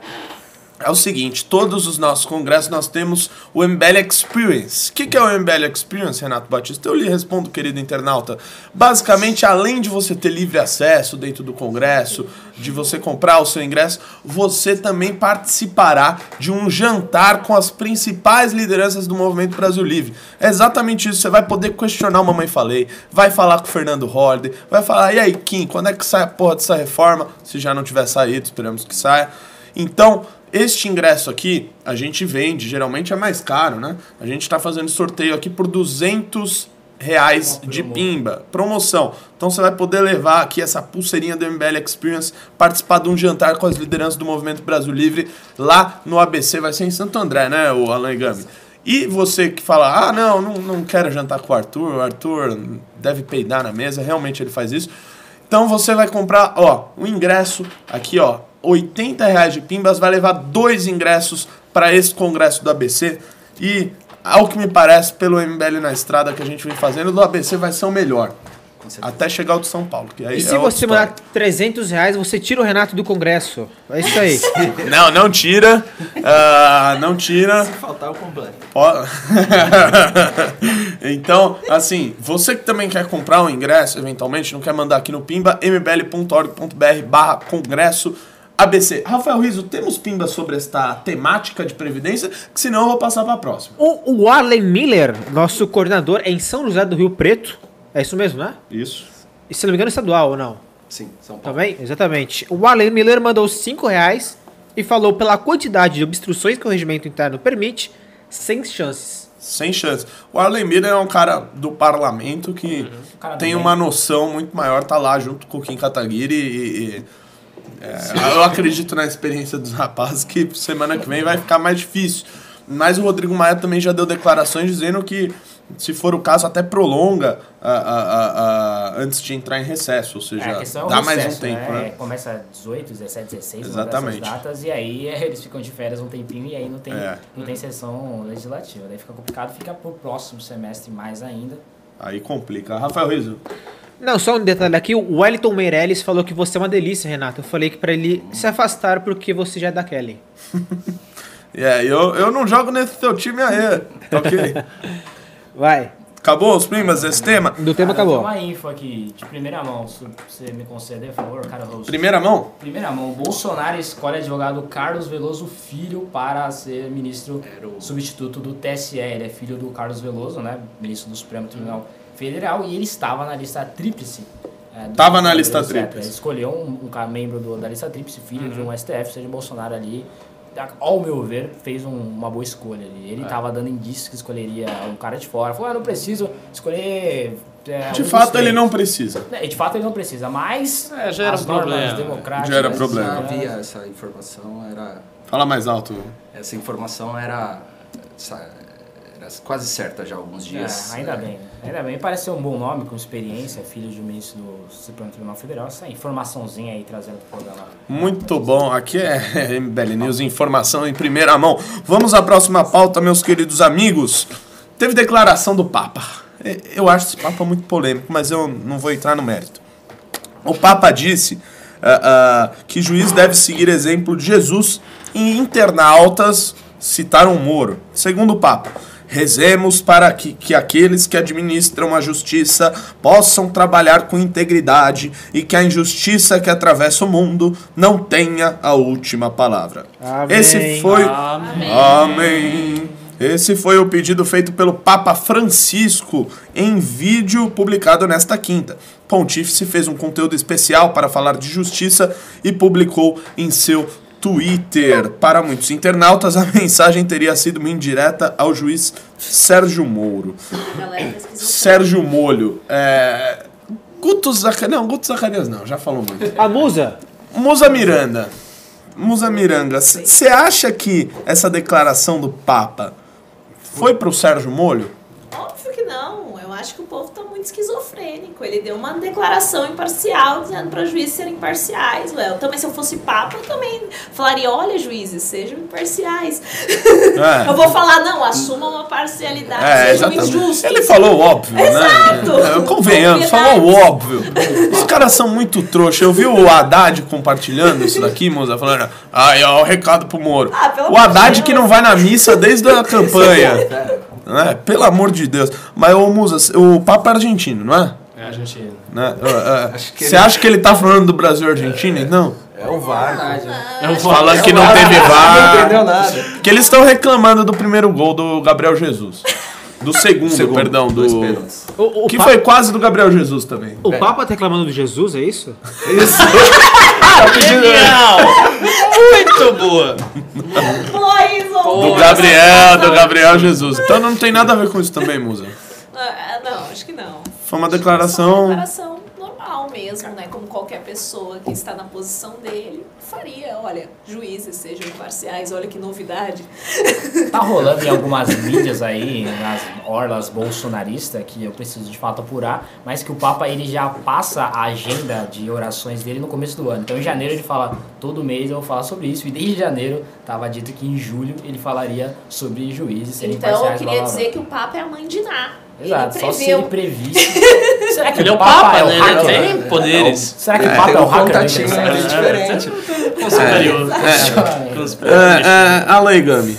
é o seguinte, todos os nossos congressos nós temos o MBL Experience. O que, que é o MBL Experience, Renato Batista? Eu lhe respondo, querido internauta. Basicamente, além de você ter livre acesso dentro do congresso, de você comprar o seu ingresso, você também participará de um jantar com as principais lideranças do Movimento Brasil Livre. É exatamente isso, você vai poder questionar o Mamãe Falei, vai falar com o Fernando Holliday, vai falar, e aí, Kim, quando é que sai a porra dessa reforma? Se já não tiver saído, esperamos que saia. Então, este ingresso aqui, a gente vende, geralmente é mais caro, né? A gente está fazendo sorteio aqui por 200 reais de pimba, promoção. Então você vai poder levar aqui essa pulseirinha do MBL Experience, participar de um jantar com as lideranças do Movimento Brasil Livre lá no ABC, vai ser em Santo André, né, o Alan Gami? E você que fala, ah, não, não, não quero jantar com o Arthur, o Arthur deve peidar na mesa, realmente ele faz isso. Então você vai comprar, ó, o ingresso aqui, ó, 80 reais de pimbas, vai levar dois ingressos para esse congresso do ABC. E, ao que me parece, pelo MBL na estrada que a gente vem fazendo, do ABC vai ser o melhor. Até chegar o de São Paulo. Que aí E é se você mandar 300 reais, você tira o Renato do Congresso. É isso aí. Não, não tira. ah, não tira. Se faltar, eu completo. Então, assim, você que também quer comprar um ingresso, eventualmente, não quer mandar aqui no pimba, mbl.org.br barra congresso ABC. Rafael Riso, temos pimba sobre esta temática de previdência, que senão eu vou passar para a próxima. O, o Arlen Miller, nosso coordenador, é em São José do Rio Preto. É isso mesmo, né? Isso. E se não me engano, estadual ou não? Sim, São Paulo. Também? Exatamente. O Arlen Miller mandou 5 reais e falou pela quantidade de obstruções que o regimento interno permite, sem chances. Sem chance. O Arlen Miller é um cara do parlamento que do tem uma noção muito maior, tá lá junto com o Kim Kataguiri e. e- é, eu acredito na experiência dos rapazes que semana que vem vai ficar mais difícil. Mas o Rodrigo Maia também já deu declarações dizendo que, se for o caso, até prolonga a- a- a- antes de entrar em recesso. Ou seja, É, a questão é dá mais um recesso, tempo, né? né? Começa 18, 17, 16, uma Exatamente. datas, e aí eles ficam de férias um tempinho e aí não tem, É. não tem sessão legislativa. Daí fica complicado, fica pro próximo semestre mais ainda. Aí complica. Rafael Riso. Não, só um detalhe aqui. O Wellington Meirelles falou que você é uma delícia, Renato. Eu falei que pra ele se afastar porque você já é da Kelly. É, eu, eu não jogo nesse seu time aí. Ok? Vai. Acabou os primas desse tema? Do tema Cara, acabou. Tem uma info aqui de primeira mão, se você me conceder, por favor, cara. Primeira mão? Primeira mão, Bolsonaro escolhe advogado Carlos Veloso Filho para ser ministro substituto do TSE. Ele é filho do Carlos Veloso, né? Ministro do Supremo Tribunal Federal, e ele estava na lista tríplice. é, do- Tava na lista tríplice. Ele escolheu um, um cara membro do- da lista tríplice, filho de um STF, seja Bolsonaro ali. Ao meu ver, fez um- uma boa escolha ali. Ele estava dando indícios que escolheria um cara de fora. Falou, ah, não preciso escolher. é, De um fato, ele três." não precisa. É, De fato, ele não precisa, mas É, já era as um problema. democráticas... Já era problema. Né, havia essa informação, era. Fala mais alto. Essa informação era, essa- era quase certa já há alguns dias. É, ainda É, bem, ainda bem. Parece ser um bom nome, com experiência, filho de um ministro do Supremo Tribunal Federal. Essa informaçãozinha aí trazendo pro programa. Muito bom. Aqui é MBL News, informação em primeira mão. Vamos à próxima pauta, meus queridos amigos. Teve declaração do Papa. Eu acho esse Papa muito polêmico, mas eu não vou entrar no mérito. O Papa disse ah, ah, que juiz deve seguir exemplo de Jesus e internautas citaram Moro. Segundo o Papa, Rezemos para que, que aqueles que administram a justiça possam trabalhar com integridade e que a injustiça que atravessa o mundo não tenha a última palavra. Amém. Esse foi. Amém. Amém. Esse foi o pedido feito pelo Papa Francisco em vídeo publicado nesta quinta. Pontífice fez um conteúdo especial para falar de justiça e publicou em seu Twitter. Para muitos internautas, a mensagem teria sido uma indireta ao juiz Sérgio Moro. Sérgio Molho. É... Guto Zacarias. Não, Guto Zacarias não, já falou muito. A musa? Musa Miranda. Musa Miranda, você acha que essa declaração do Papa foi pro Sérgio Molho? Óbvio que não. Eu acho que o povo tá muito esquizofrênico. Ele deu uma declaração imparcial dizendo para juízes serem imparciais. Ué, eu também, se eu fosse papa, eu também falaria: olha, juízes, sejam imparciais. É. Eu vou falar, não, assumam uma parcialidade, É, sejam exatamente. injustos. Ele falou o óbvio, Exato. né? É, Convenhamos, falou o óbvio. Os caras são muito trouxa. Eu vi o Haddad compartilhando isso daqui, moça, falando, ai, ó, o recado pro Moro. Ah, pelo o Haddad que não vai na missa desde a campanha. Né? Pelo amor de Deus. Mas, ô, Musa, o Papa é argentino, não é? É argentino. Né? Acho que Você ele- acha que ele tá falando do Brasil e Argentina, então? É o VAR. É um Falando que não VAR. teve Não VAR. entendeu nada. Porque eles estão reclamando do primeiro gol do Gabriel Jesus. Do segundo, Segundo, perdão, do. O, o, Que pa- foi quase do Gabriel Jesus também. o Papa tá reclamando de Jesus, é isso? Isso. Genial! Muito boa! Do Gabriel, do Gabriel Jesus. Então não tem nada a ver com isso também, Musa. Ah, Não, acho que não. Foi uma Só uma declaração. declaração normal mesmo, né? Como qualquer pessoa que está na posição dele faria. Olha, juízes sejam imparciais, olha que novidade. Tá rolando em algumas mídias aí, nas orlas bolsonaristas, que eu preciso de fato apurar, mas que o Papa ele já passa a agenda de orações dele no começo do ano. Então em janeiro ele fala, todo mês eu vou falar sobre isso, e desde janeiro estava dito que em julho ele falaria sobre juízes serem Então eu imparciais. blá, queria blá, blá. dizer que o Papa é a mãe de Ná. Exato, ele só se ele previsse. Será que Ele é o o Papa, Papa, é o né? Ele tem poderes. Será que o É, Papa tem é o um hacker? internet? ali diferente. Com superior. É, é, a lei, Gami.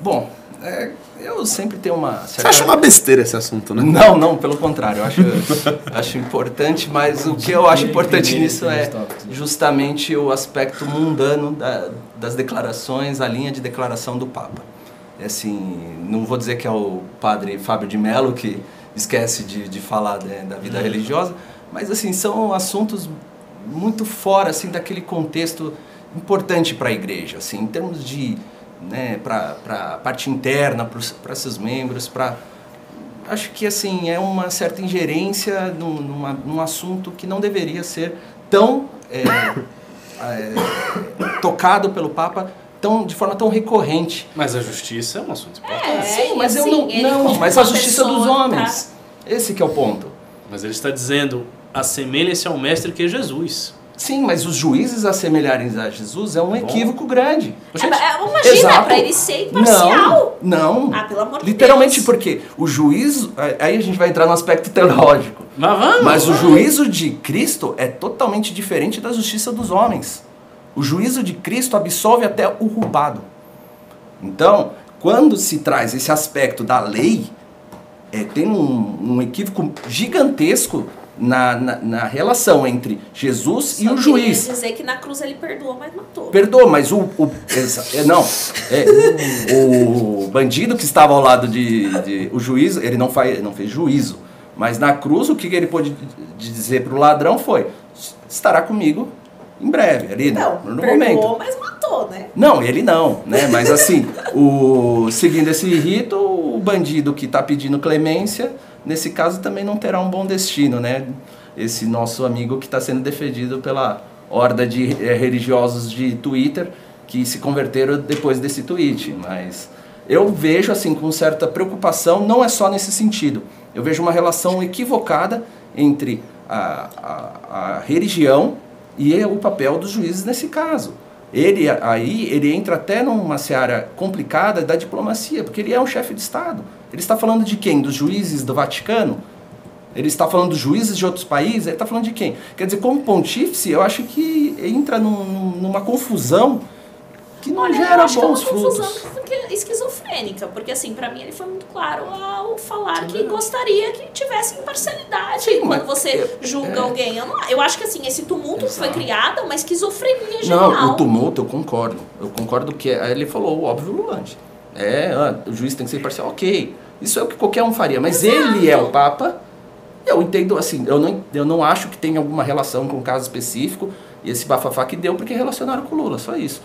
Bom, é, eu sempre tenho uma Você certa... acha uma besteira esse assunto, né? Não, não, pelo contrário. Eu acho, acho importante, mas o que eu acho importante nisso é justamente o aspecto mundano da- das declarações, a linha de declaração do Papa. É Assim, não vou dizer que é o padre Fábio de Mello que esquece de, de falar né, da vida religiosa, mas assim, são assuntos muito fora assim daquele contexto importante para a igreja, assim, em termos de né, para a parte interna, para seus membros, para acho que assim é uma certa ingerência num, numa- num assunto que não deveria ser tão é, é, tocado pelo Papa tão, de forma tão recorrente. Mas a justiça é um assunto importante. É, Sim, mas eu assim, não, ele não como mas a justiça dos homens. Esse que é o ponto. Mas ele está dizendo, assemelhe-se ao mestre que é Jesus. Sim, mas os juízes assemelharem a Jesus é um equívoco grande. Tá. É, é, imagina, Exato. pra ele ser imparcial. Não, não. Ah, pelo amor de Literalmente Deus. porque o juízo, aí a gente vai entrar no aspecto teológico. Mas vamos! Mas o juízo de Cristo é totalmente diferente da justiça dos homens. O juízo de Cristo absolve até o culpado. Então, quando se traz esse aspecto da lei, é, tem um, um equívoco gigantesco na, na, na relação entre Jesus Só e o juiz. dizer que na cruz ele perdoou, mas matou. Perdoa, mas o. o é, não. É, o bandido que estava ao lado de. de- o juiz, ele não, faz, não fez juízo. Mas na cruz, o que ele pôde dizer para o ladrão foi: estará comigo em breve, ali Não, no, perdoou, momento. mas matou, né? Não, ele não, né? Mas assim, o, seguindo esse rito, o bandido que está pedindo clemência, nesse caso também não terá um bom destino, né? Esse nosso amigo que está sendo defendido pela horda de eh, religiosos de Twitter que se converteram depois desse tweet. Mas eu vejo assim com certa preocupação, não é só nesse sentido. Eu vejo uma relação equivocada entre a, a, a religião e o papel dos juízes nesse caso. Ele aí ele entra até numa seara complicada da diplomacia, porque ele é um chefe de Estado. Ele está falando de quem? Dos juízes do Vaticano? Ele está falando dos juízes de outros países? Ele está falando de quem? Quer dizer, como pontífice, eu acho que entra num- numa confusão que não Olha, eu gera acho que é bons frutos. porque esquizofrênica, porque assim, pra mim ele foi muito claro ao falar que gostaria que tivesse imparcialidade Sim, quando você eu- julga é. alguém. Eu, não- eu acho que assim, esse tumulto que foi criado é uma esquizofrenia geral. Não, o tumulto eu concordo. Eu concordo que aí ele falou o óbvio Lulante. É, ah, o juiz tem que ser imparcial, ok. Isso é o que qualquer um faria. Mas ele é o Papa. Eu entendo, assim, eu não, eu não acho que tem alguma relação com um caso específico. E esse bafafá que deu porque relacionaram com o Lula, só isso.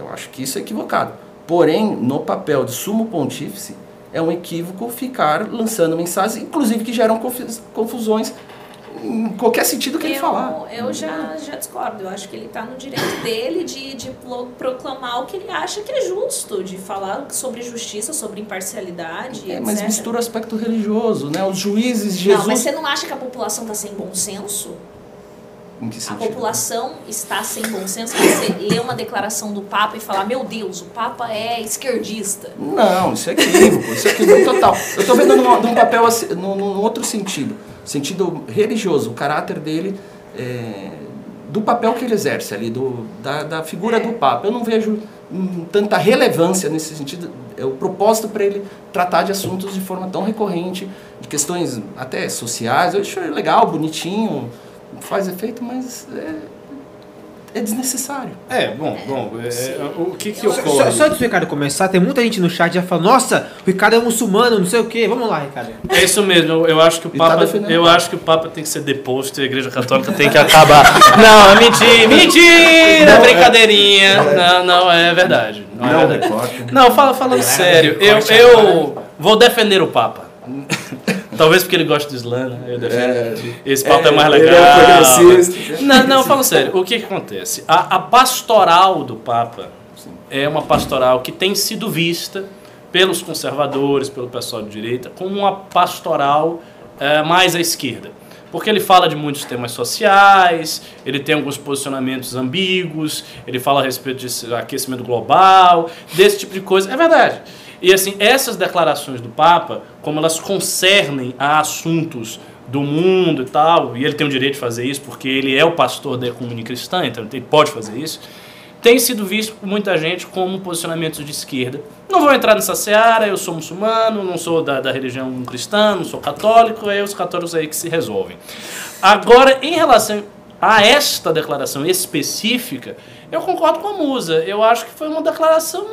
Eu acho que isso é equivocado. Porém, no papel de sumo pontífice, é um equívoco ficar lançando mensagens, inclusive que geram confus- confusões em qualquer sentido que ele eu, falar. eu já, já discordo. Eu acho que ele tá no direito dele de, de pro- proclamar o que ele acha que é justo, de falar sobre justiça, sobre imparcialidade, É, etc. mas mistura o aspecto religioso, né? Os juízes, Jesus... Não, mas você não acha que a população tá sem bom senso? A população está sem bom senso. Você lê uma declaração do Papa e falar: Meu Deus, o Papa é esquerdista. Não, isso é equívoco, isso é equívoco total. Eu tô vendo num, num papel, num, num outro sentido, sentido religioso, o caráter dele, é, do papel que ele exerce ali, do, da, da figura do Papa. Eu não vejo hum, tanta relevância nesse sentido, é o propósito para ele tratar de assuntos de forma tão recorrente, de questões até sociais. Eu acho legal, bonitinho, faz efeito, mas é, é desnecessário. É, bom, bom, é, é, o que que Só, ocorre? só, só antes do Ricardo começar, tem muita gente no chat já falando, nossa, o Ricardo é muçulmano, não sei o quê. Vamos lá, Ricardo. É isso mesmo, eu, eu acho que o tá Papa, defendendo eu acho que o Papa tem que ser deposto e a Igreja Católica tem que acabar. não, é mentira, mentira, Não, é- brincadeirinha. Não, não, é verdade. Não, é Não verdade. recorte. Não, fala, falando sério, eu, eu vou defender o Papa. Talvez porque ele gosta do Islã, né? Defendo. Esse Papa é, mais ele legal. é progressista. Não, não, fala sério. O que, que acontece? A, a pastoral do Papa é uma pastoral que tem sido vista pelos conservadores, pelo pessoal de direita, como uma pastoral eh, mais à esquerda. Porque ele fala de muitos temas sociais, ele tem alguns posicionamentos ambíguos, ele fala a respeito de aquecimento global, desse tipo de coisa. É verdade. E assim, essas declarações do Papa, como elas concernem a assuntos do mundo e tal, e ele tem o direito de fazer isso porque ele é o pastor da comunidade cristã, então ele pode fazer isso, tem sido visto por muita gente como posicionamentos de esquerda. Não vou entrar nessa seara, eu sou muçulmano, não sou da, da religião cristã, não sou católico, é os católicos aí que se resolvem. Agora, em relação a esta declaração específica, eu concordo com a Musa. Eu acho que foi uma declaração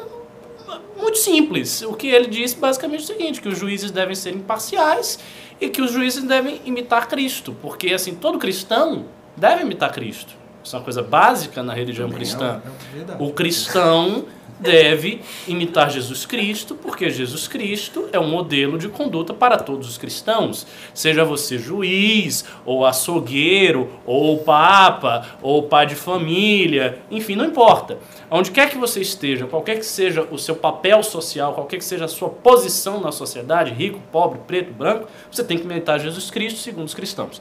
muito simples. O que ele disse basicamente é o seguinte, que os juízes devem ser imparciais e que os juízes devem imitar Cristo, porque assim, todo cristão deve imitar Cristo. Isso é uma coisa básica na religião cristã. O cristão deve imitar Jesus Cristo, porque Jesus Cristo é um modelo de conduta para todos os cristãos. Seja você juiz, ou açougueiro, ou papa, ou pai de família, enfim, não importa. Onde quer que você esteja, qualquer que seja o seu papel social, qualquer que seja a sua posição na sociedade, rico, pobre, preto, branco, você tem que imitar Jesus Cristo segundo os cristãos.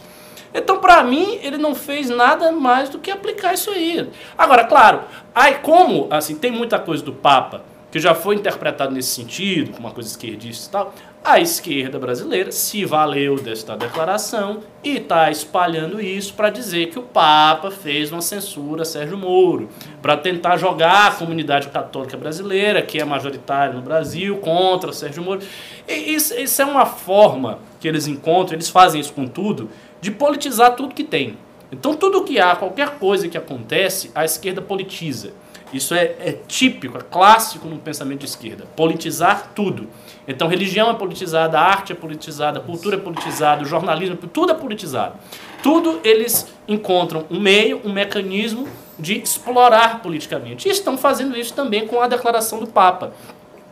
Então, para mim, ele não fez nada mais do que aplicar isso aí. Agora, claro, aí como, assim, tem muita coisa do Papa que já foi interpretado nesse sentido, como uma coisa esquerdista e tal, a esquerda brasileira se valeu desta declaração e está espalhando isso para dizer que o Papa fez uma censura a Sérgio Moro, para tentar jogar a comunidade católica brasileira, que é majoritária no Brasil, contra Sérgio Moro. E isso, isso é uma forma que eles encontram, eles fazem isso com tudo, de politizar tudo que tem. Então, tudo que há, qualquer coisa que acontece, a esquerda politiza. Isso é, é típico, é clássico no pensamento de esquerda. Politizar tudo. Então, religião é politizada, arte é politizada, cultura é politizada, jornalismo, tudo é politizado. Tudo eles encontram um meio, um mecanismo de explorar politicamente. E estão fazendo isso também com a declaração do Papa.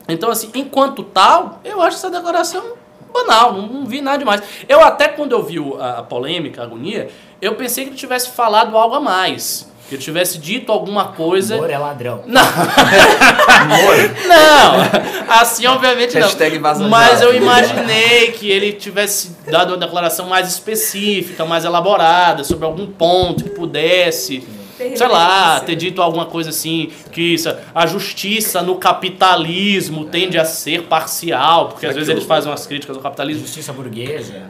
Então, assim, enquanto tal, eu acho essa declaração banal, não, não vi nada demais. Eu até quando eu vi a, a polêmica, a agonia, eu pensei que ele tivesse falado algo a mais. Que ele tivesse dito alguma coisa. Moro é ladrão. Não. não. Assim, obviamente não. Hashtag Mas eu imaginei que ele tivesse dado uma declaração mais específica, mais elaborada, sobre algum ponto que pudesse. Sei lá, ter dito alguma coisa assim, que isso, a justiça no capitalismo tende a ser parcial, porque às vezes eles fazem umas críticas ao capitalismo. Justiça burguesa.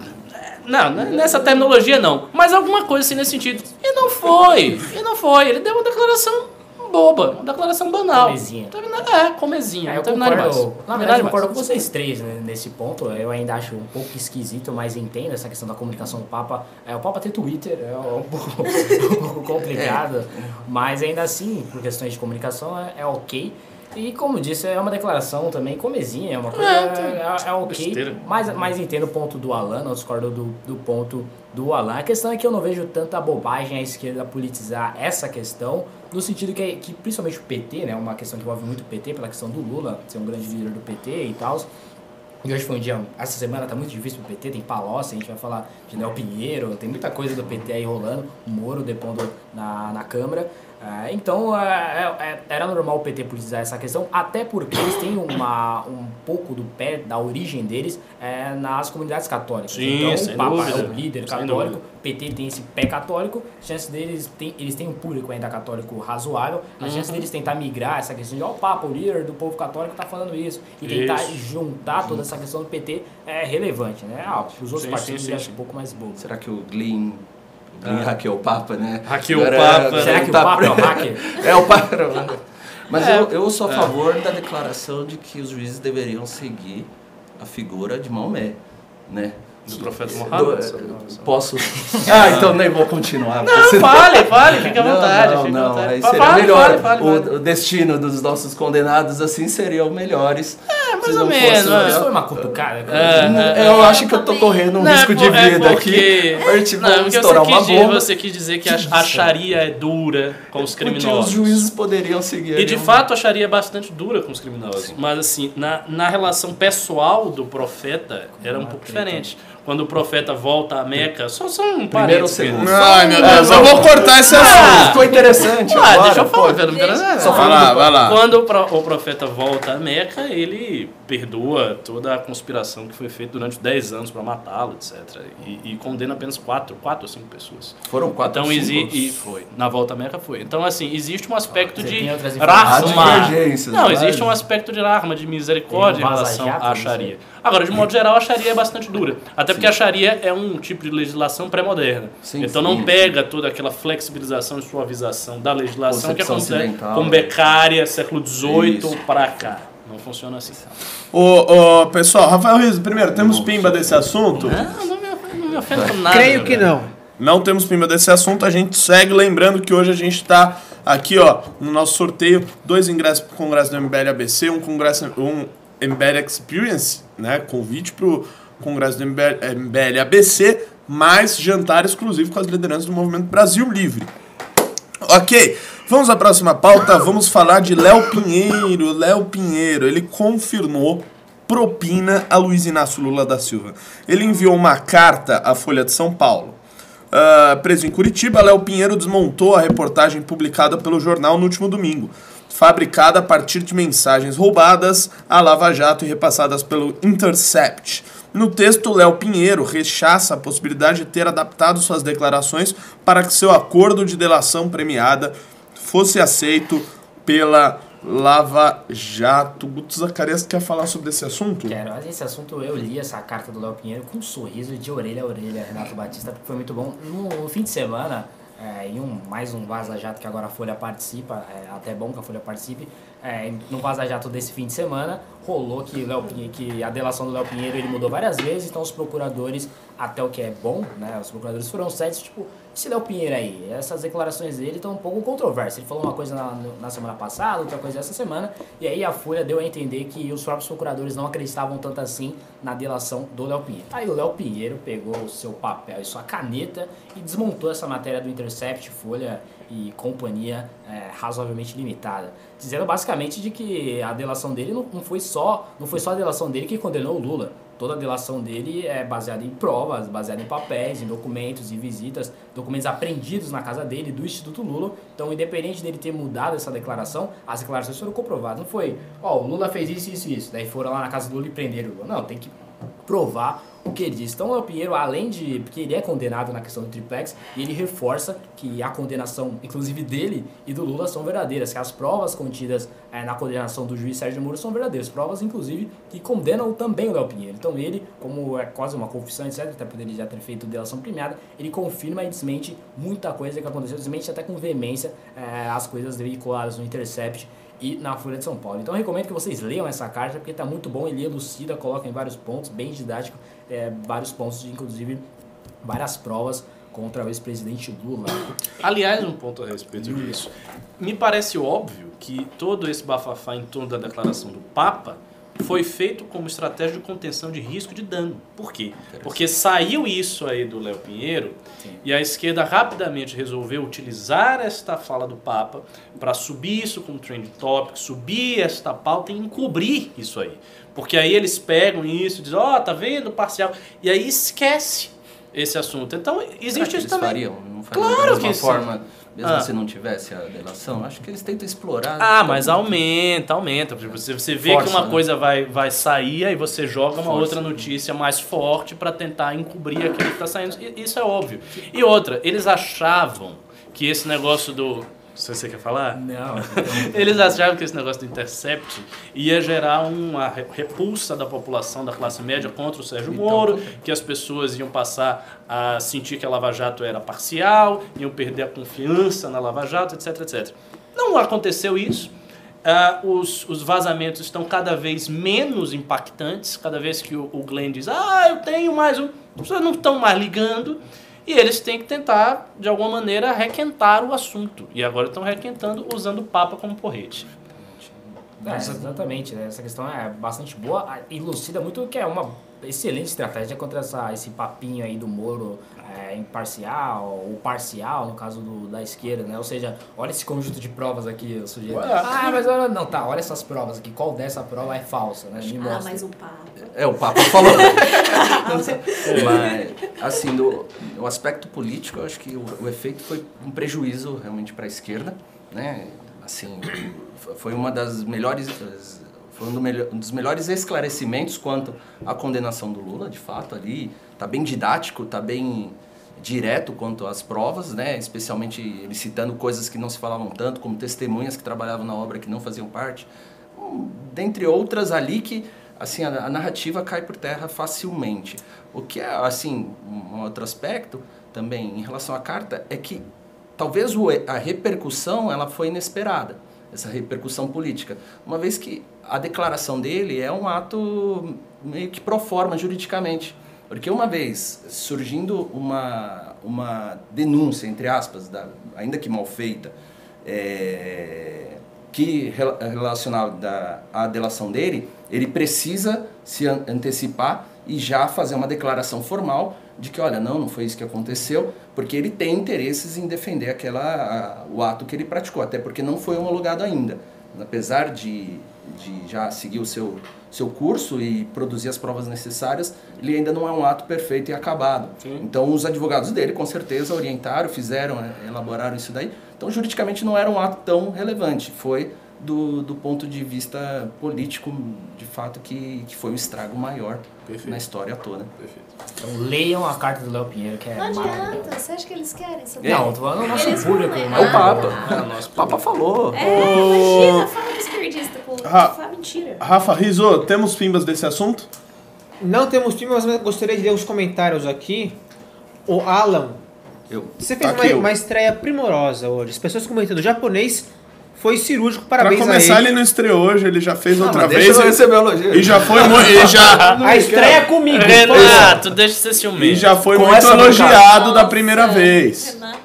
Não, nessa terminologia não. Mas alguma coisa assim nesse sentido. E não foi. E não foi. Ele deu uma declaração boba, uma declaração banal. Comezinha. É, comezinha, É, não eu teve nada demais. concordo, na verdade, eu concordo com vocês três né, nesse ponto. Eu ainda acho um pouco esquisito, mas entendo essa questão da comunicação do Papa. É, o Papa tem Twitter, é um pouco, um pouco complicado, mas ainda assim, por questões de comunicação, é, é ok. E como disse, é uma declaração também comezinha, é uma coisa. É, é, ok. besteira. Mas, mas entendo o ponto do Alan, não discordo do, do ponto do Alan. A questão é que eu não vejo tanta bobagem a esquerda politizar essa questão, no sentido que, que principalmente o PT, né, uma questão que envolve muito o PT, pela questão do Lula ser um grande líder do PT e tal. E hoje foi um dia, essa semana tá muito difícil pro PT, tem Palocci, a gente vai falar de Léo Pinheiro, tem muita coisa do PT aí rolando, o Moro depondo na, na Câmara. Ah, então é, é- era normal o PT politizar essa questão, até porque eles têm uma, um pouco do pé da origem deles é, nas comunidades católicas. Sim, então sem o Papa dúvida. é o líder católico, o PT tem esse pé católico, a chance deles, tem, eles têm um público ainda católico razoável, a chance Uhum. deles tentar migrar essa questão de, ó, o Papa, o líder do povo católico tá falando isso, e tentar Isso. juntar toda essa questão do PT é relevante, né? Ah, os outros Sim, partidos sim, sim, sim. um pouco mais bobo. Será que o Glyn, o Glyn hackeou o Papa, né? Hackeou o Agora- Papa. Será que o Papa é o hacker? É o Papa. Mas É. eu, eu sou a favor da declaração de que os juízes deveriam seguir a figura de Maomé, né? Do profeta Do- Muhammad. posso. Ah, então nem vou continuar. Não, senão- fale, fale, fique à Não, vontade. Não, à não, vontade. aí seria fale, melhor. fale, fale, o, fale. o destino dos nossos condenados assim seriam melhores. É, mais ou menos, é. Isso foi uma cutucada? É, Eu acho que eu tô correndo um Não, é risco de é vida porque- aqui. A gente Não, vai porque estourar você uma quis, dizer, bomba. você quis dizer que a, a Sharia é dura com os Porque criminosos. os juízes poderiam seguir. E de um- fato a Sharia é bastante dura com os criminosos. Mas assim, na, na relação pessoal do profeta era um pouco diferente. Quando o profeta volta a Meca, só são um Primeiro ou segundo? Ai, meu Deus, eu vou cortar esse assunto. Ah, Ficou interessante. Ah, deixa eu falar, nada. Só Vai lá, vai lá. Quando o, pro- o profeta volta a Meca, ele perdoa toda a conspiração que foi feita durante 10 anos para matá-lo, etc. E, e condena apenas 4, quatro ou 5 pessoas. Foram quatro Então cinco. existe. E foi. Na volta à Meca foi. Então, assim, existe um aspecto Você de rahma. Não, várias. existe um aspecto de rahma, de misericórdia em relação à Sharia. Agora, de modo geral, a Sharia é bastante dura. Até porque a Sharia é um tipo de legislação pré-moderna. Sim, então sim. não pega toda aquela flexibilização e suavização da legislação que Concepção acontece ocidental, com né? Beccaria, século XVIII Isso. para cá. Não funciona assim. Ô, ô, pessoal, Rafael Rizzo, primeiro, temos pimba desse assunto? Não, não me, não me ofendo com nada. Creio que não. Não temos pimba desse assunto, a gente segue lembrando que hoje a gente está aqui, ó, no nosso sorteio, dois ingressos para o Congresso do MBL ABC, um congresso, um MBL Experience, né, convite para o Congresso do MBL, MBL ABC, mais jantar exclusivo com as lideranças do Movimento Brasil Livre. Ok, vamos à próxima pauta. Vamos falar de Léo Pinheiro. Léo Pinheiro, ele confirmou propina a Luiz Inácio Lula da Silva. Ele enviou uma carta à Folha de São Paulo. Ah, preso em Curitiba, Léo Pinheiro desmontou a reportagem publicada pelo jornal no último domingo, fabricada a partir de mensagens roubadas à Lava Jato e repassadas pelo Intercept. No texto, Léo Pinheiro rechaça a possibilidade de ter adaptado suas declarações para que seu acordo de delação premiada fosse aceito pela Lava Jato. Guto Zacarias quer falar sobre esse assunto? Quero, mas esse assunto eu li essa carta do Léo Pinheiro com um sorriso de orelha a orelha, Renato Batista, porque foi muito bom. No, no fim de semana, é, em um, mais um Vaza Jato que agora a Folha participa, é até bom que a Folha participe, é, no Vaza Jato desse fim de semana, rolou que, Léo que a delação do Léo Pinheiro ele mudou várias vezes, então os procuradores, até o que é bom, né, os procuradores foram sérios, tipo, esse Léo Pinheiro aí, essas declarações dele estão um pouco controversas. Ele falou uma coisa na, na semana passada, outra coisa essa semana, e aí a Folha deu a entender que os próprios procuradores não acreditavam tanto assim na delação do Léo Pinheiro. Aí o Léo Pinheiro pegou o seu papel e sua caneta e desmontou essa matéria do Intercept, Folha e companhia é, razoavelmente limitada, dizendo basicamente de que a delação dele não, não foi só não foi só a delação dele que condenou o Lula. Toda a delação dele é baseada em provas, baseada em papéis, em documentos e visitas, documentos apreendidos na casa dele, do Instituto Lula. Então, independente dele ter mudado essa declaração, as declarações foram comprovadas. Não foi, ó, o Lula fez isso, isso isso. Daí foram lá na casa do Lula e prenderam. Não, tem que provar o que ele disse. Então, o Pinheiro, além de. Porque ele é condenado na questão do triplex, ele reforça que a condenação, inclusive dele e do Lula, são verdadeiras, que as provas contidas é, na condenação do juiz Sérgio Moro são verdadeiras. Provas, inclusive, que condenam também o Léo Pinheiro. Então, ele, como é quase uma confissão, etc., até ele já ter feito delação premiada, ele confirma e desmente muita coisa que aconteceu, desmente até com veemência é, as coisas veiculadas no Intercept e na Folha de São Paulo. Então eu recomendo que vocês leiam essa carta porque está muito bom, ele elucida, coloca em vários pontos, bem didático, é, vários pontos, inclusive várias provas contra o ex-presidente Lula. Aliás, um ponto a respeito disso. Me parece óbvio que todo esse bafafá em torno da declaração do Papa foi feito como estratégia de contenção de risco de dano. Por quê? Porque saiu isso aí do Léo Pinheiro Sim. e a esquerda rapidamente resolveu utilizar esta fala do Papa para subir isso como trend topic, subir esta pauta e encobrir isso aí. Porque aí eles pegam isso e dizem, ó, tá vendo, parcial, e aí esquece esse assunto. Então, Será que existe eles isso também. fariam? Não fariam Claro da mesma que sim. Mesmo Ah. se não tivesse a delação? Acho que eles tentam explorar. Ah, mas aumenta, aumenta. Tipo, Você, você vê Força, que uma né? coisa vai, vai sair, aí você joga uma Força. outra notícia mais forte para tentar encobrir aquilo que está saindo. Isso é óbvio. E outra, eles achavam que esse negócio do. Se você quer falar? Não, Eles achavam que esse negócio do Intercept ia gerar uma re- repulsa da população, da classe média contra o Sérgio Então, Moro, que as pessoas iam passar a sentir que a Lava Jato era parcial, iam perder a confiança na Lava Jato, etc, etc. Não aconteceu isso. Ah, os, os vazamentos estão cada vez menos impactantes, cada vez que o, o Glenn diz, ah, eu tenho mais um, as pessoas não estão mais ligando, e eles têm que tentar, de alguma maneira, requentar o assunto. E agora estão requentando usando o Papa como porrete. É, exatamente, né? essa questão é bastante boa, elucida muito que é uma excelente estratégia contra essa, esse papinho aí do Moro é, imparcial, ou parcial, no caso do, da esquerda, né? Ou seja, olha esse conjunto de provas aqui, o sujeito. Olha. Ah, mas olha, não, tá, olha essas provas aqui, qual dessa prova é falsa, né? Me Ah, mostra. mas o Papa. É, o Papa falou. Mas, assim, do, o aspecto político, eu acho que o, o efeito foi um prejuízo realmente para a esquerda, né? Assim, foi uma das melhores... Foi um, do melhor- um dos melhores esclarecimentos quanto à condenação do Lula, de fato, ali. Tá bem didático, tá bem direto quanto às provas, né? Especialmente ele citando coisas que não se falavam tanto, como testemunhas que trabalhavam na obra que não faziam parte. Hum, dentre outras ali que assim a, a narrativa cai por terra facilmente. O que é assim um outro aspecto também em relação à carta é que talvez a repercussão ela foi inesperada essa repercussão política uma vez que a declaração dele é um ato meio que pro forma juridicamente porque uma vez surgindo uma uma denúncia entre aspas da, ainda que mal feita é, que rela- relacionada à delação dele, ele precisa se an- antecipar e já fazer uma declaração formal de que, olha, não, não foi isso que aconteceu, porque ele tem interesses em defender aquela, a- o ato que ele praticou, até porque não foi homologado ainda. Apesar de, de já seguir o seu, seu curso e produzir as provas necessárias, ele ainda não é um ato perfeito e acabado. Então, os advogados dele, com certeza, orientaram, fizeram, né, elaboraram isso daí. Então, juridicamente, não era um ato tão relevante. Foi do, do ponto de vista político, de fato, que, que foi um estrago maior Perfeito. na história toda. Então leiam a carta do Léo Pinheiro, que é Não adianta, você acha que eles querem saber? Não, tô falando do nosso Eles público. vão né? É o Papa. É, nosso O Papa falou. É, imagina, fala Fala mentira. Rafa Rizzo, temos pimbas desse assunto? Não temos filme, mas gostaria de ler uns comentários aqui. O Alan, Eu, você fez Tá uma, uma estreia primorosa hoje. As pessoas comentando, o japonês foi cirúrgico, Pra parabéns começar, a ele ele. não estreou hoje, ele já fez outra Ah, mas vez. deixa eu e- elogio. E já foi muito. E já, A estreia comigo. Renato, deixa de ser ciumento. e já foi Com muito elogiado da Nossa, primeira vez. Renata é muito.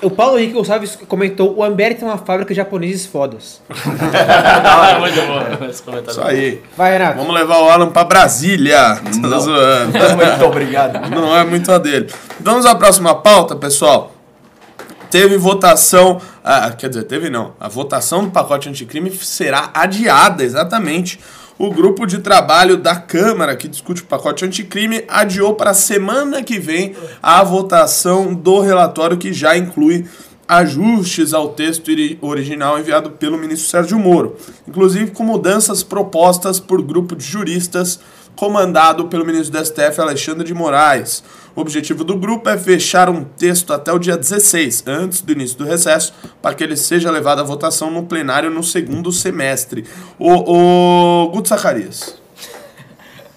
O Paulo Henrique Gonçalves comentou, o Amber tem uma fábrica de japoneses fodas. Ah, muito bom esse comentário. Isso aí. Vai, Renato. Vamos levar o Alan pra Brasília. Tô zoando. Muito obrigado. Não é muito a dele. Vamos à próxima pauta, pessoal. Teve votação. ah, quer dizer, teve não. A votação do pacote anticrime será adiada, exatamente. O grupo de trabalho da Câmara que discute o pacote anticrime adiou para a semana que vem a votação do relatório que já inclui ajustes ao texto original enviado pelo ministro Sérgio Moro, inclusive com mudanças propostas por grupo de juristas comandado pelo ministro do STF, Alexandre de Moraes. O objetivo do grupo é fechar um texto até o dia 16, antes do início do recesso, para que ele seja levado à votação no plenário no segundo semestre. O, o Guto Zacarias.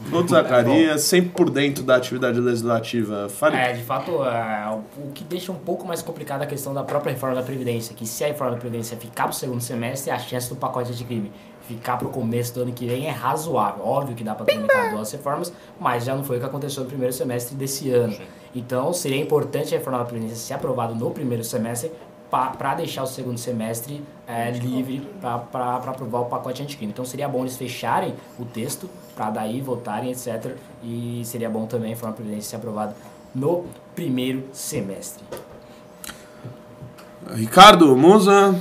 Guto Zacarias, sempre por dentro da atividade legislativa. Fale. É, de fato, é, o o que deixa um pouco mais complicada a questão da própria reforma da Previdência, que se a reforma da Previdência ficar pro segundo semestre, a chance do pacote de crime ficar pro começo do ano que vem é razoável. Óbvio que dá para tramitar duas reformas, mas já não foi o que aconteceu no primeiro semestre desse ano. Então, seria importante a reforma da Previdência ser aprovada no primeiro semestre para deixar o segundo semestre é, livre para aprovar o pacote anticrime. Então seria bom eles fecharem o texto para daí votarem, etc. E seria bom também a reforma da Previdência ser aprovada no primeiro semestre. Ricardo, Musa.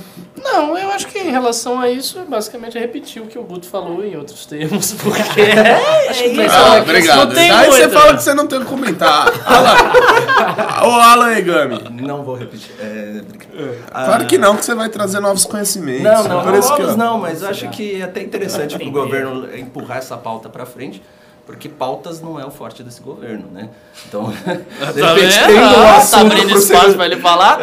Não, eu acho que em relação a isso, basicamente é repetir o que o Guto falou em outros termos, porque é, acho que o pessoal Ah, obrigado. não tem Aí você muito, fala né? que você não tem o que comentar. Alan. Ô, Alan Egami. Não vou repetir. É, brincadeira. Claro que não, que você vai trazer novos conhecimentos. Não, não, isso que, ó, não, mas eu acho que é até interessante para o governo empurrar essa pauta para frente, porque pautas não é o forte desse governo, né? Então, de Tá repente vendo? tem um Ah, assunto tá abrindo espaço segundo- pra ele falar?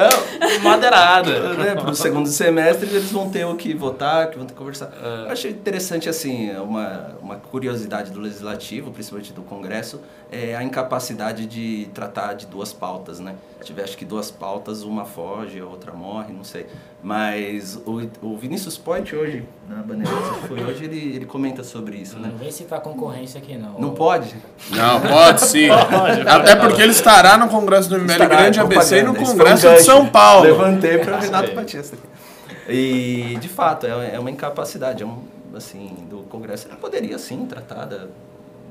Madeirada. né, para o segundo semestre eles vão ter o que votar, que vão ter que conversar. Eu achei interessante, assim, uma, uma curiosidade do Legislativo, principalmente do Congresso, é a incapacidade de tratar de duas pautas, né? Se tiver, acho que duas pautas, uma foge, a outra morre, não sei. Mas o, o Vinícius Point hoje, na Bandeirantes, que foi hoje, ele, ele comenta sobre isso, né? Não vem citar concorrência aqui não. Não pode? Não, pode sim. Até porque ele estará no Congresso do MBL Estará, Grande ABC e no Congresso de São. Paulo. Levantei para o Renato. Batista. E, de fato, é, é uma incapacidade, é um, assim, do Congresso. Ele poderia, sim, tratar da...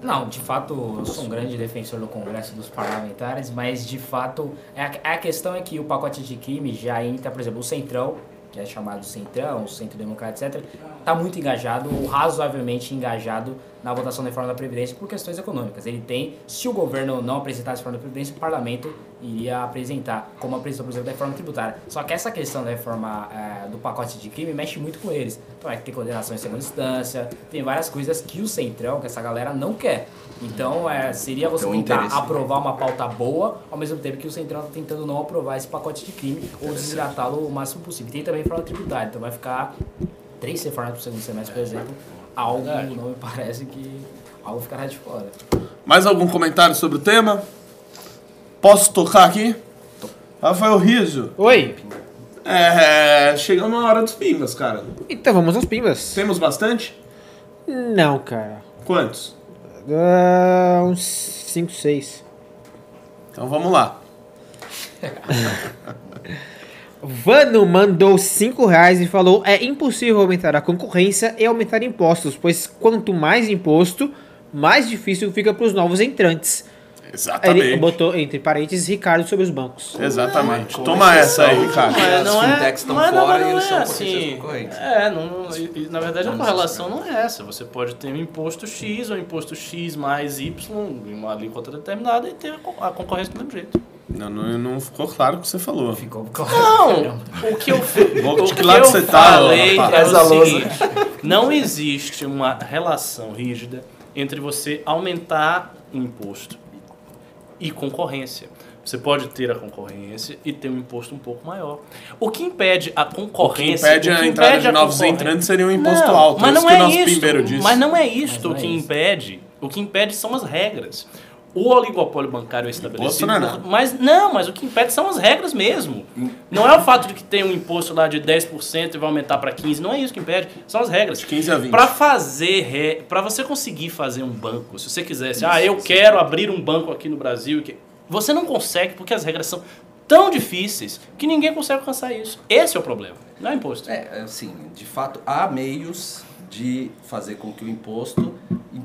Não, de fato, eu sou um grande defensor do Congresso dos Parlamentares, mas de fato, é a, a questão é que o pacote de crime já entra, por exemplo, o Centrão, que é chamado Centrão, Centro Democrático, etc., está muito engajado, ou razoavelmente engajado na votação da reforma da Previdência por questões econômicas. Ele tem, se o governo não apresentasse a reforma da Previdência, o parlamento iria apresentar, como apresentou, por exemplo, da reforma tributária. Só que essa questão da reforma eh, do pacote de crime mexe muito com eles. Então, é que tem condenação em segunda instância, tem várias coisas que o Centrão, que essa galera não quer. Então, é, seria você um tentar interesse. aprovar uma pauta boa, ao mesmo tempo que o Centrão está tentando não aprovar esse pacote de crime ou desidratá-lo o máximo possível. Tem também reforma tributária, então vai ficar três reformas para o segundo semestre, por exemplo. Algo não me parece que algo ficará de fora. Mais algum comentário sobre o tema? Posso tocar aqui? Rafael Riso. Oi. É, chegamos na hora dos pimbas, cara. Então vamos aos pimbas. Temos bastante? Não, cara. Quantos? Ah, uns 5, 6. Então vamos lá. Vano mandou 5 reais e falou: É impossível aumentar a concorrência e aumentar impostos, pois quanto mais imposto, mais difícil fica para os novos entrantes. Exatamente. Ele botou entre parênteses Ricardo sobre os bancos. Exatamente. Com Toma essa aí, Ricardo. de- Mas As não é, fintechs estão mas não, fora mas e não eles é são assim. potências concorrentes. É, não, não- e- e, na verdade a Não correlação não é essa. Você pode ter um imposto X ou imposto X mais Y em uma alíquota determinada e ter a concorrência do mesmo jeito. Não, não, não ficou claro o que você falou. Ficou claro. Não, o que eu, Bom, o de que que lado eu você tá, falei é a o seguinte, não existe uma relação rígida entre você aumentar o imposto e concorrência. Você pode ter a concorrência e ter um imposto um pouco maior. O que impede a O que concorrência... impede o a que entrada impede de a novos concorrência- entrantes seria um imposto não, alto. Mas é isso não que é o isso. Mas não é isto Mas não é que isso. impede. O que impede são as regras. O oligopólio bancário é estabelecido. Imposto não é nada. mas não, mas o que impede são as regras mesmo. Não é o fato de que tem um imposto lá de 10% e vai aumentar para 15, não é isso que impede, são as regras. De 15 a 20. Para fazer, re... para você conseguir fazer um banco, se você quisesse, ah, eu quero abrir um banco aqui no Brasil, que você não consegue porque as regras são tão difíceis que ninguém consegue alcançar isso. Esse é o problema, não é imposto. É, assim, de fato, há meios de fazer com que o imposto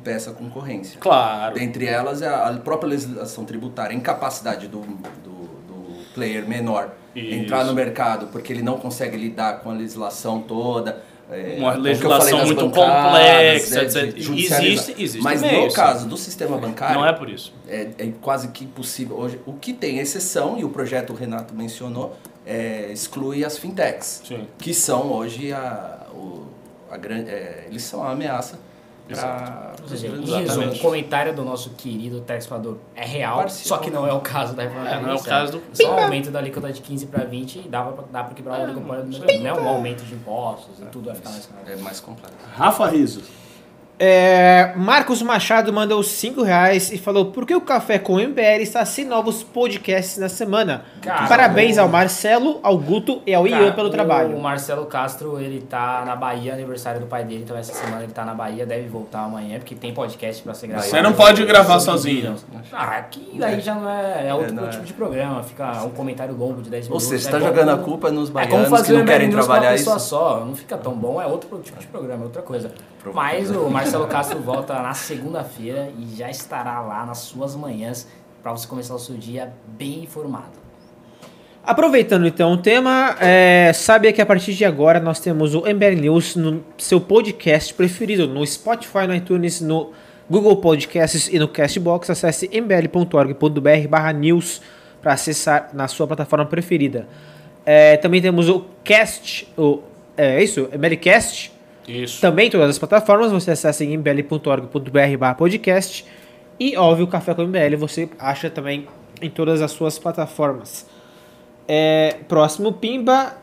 impeça a concorrência. Claro. Dentre elas, é a própria legislação tributária, a incapacidade do, do, do player menor Isso. entrar no mercado porque ele não consegue lidar com a legislação toda. é, Uma legislação muito bancadas, complexa, né, etc. Existe- existe Mas no caso do sistema bancário, Não é por isso. é, é quase que impossível hoje. O que tem exceção, e o projeto Renato mencionou, é, exclui as fintechs, Sim. que são hoje a, o, a grande. é, eles são a ameaça pra... Ou seja, em Exatamente. resumo, o comentário do nosso querido telespectador é real, Parcial. só que não é o caso da reforma É, não é o caso do- Só o aumento da alíquota de 15 para 20 e dá pra quebrar o oligopólio do. Não é um aumento de impostos e tudo vai ficar mais caro. É mais complexo. Rafa Riso. É, Marcos Machado mandou 5 reais e falou: Por que o Café com o MBL está sem novos podcasts na semana? Cara, Parabéns ao Marcelo, ao Guto e ao Cara, Ian pelo trabalho. O Marcelo Castro, ele tá na Bahia, aniversário do pai dele, então essa semana ele tá na Bahia, deve voltar amanhã, porque tem podcast pra ser gravado. Você não pode gravar sozinho. Ah, aqui daí já não é, é outro não é. tipo de programa, fica um comentário longo de 10 Ou minutos. seja, você é tá bom jogando a culpa nos É como baianos fazer que não querem trabalhar uma isso. só, não fica tão bom, é outro tipo de programa, é outra coisa. Mas o Marcelo Castro volta na segunda-feira e já estará lá nas suas manhãs pra você começar o seu dia bem informado. Aproveitando então o tema, é, sabe que a partir de agora nós temos o MBL News no seu podcast preferido, no Spotify, no iTunes, no Google Podcasts e no Castbox. Acesse mbl.org.br barra news para acessar na sua plataforma preferida. É, também temos o Cast, o, é isso? MBLcast, Isso. também em todas as plataformas, você acessa em mbl.org.br barra podcast. E óbvio, o Café com MBL você acha também em todas as suas plataformas. É, próximo Pimba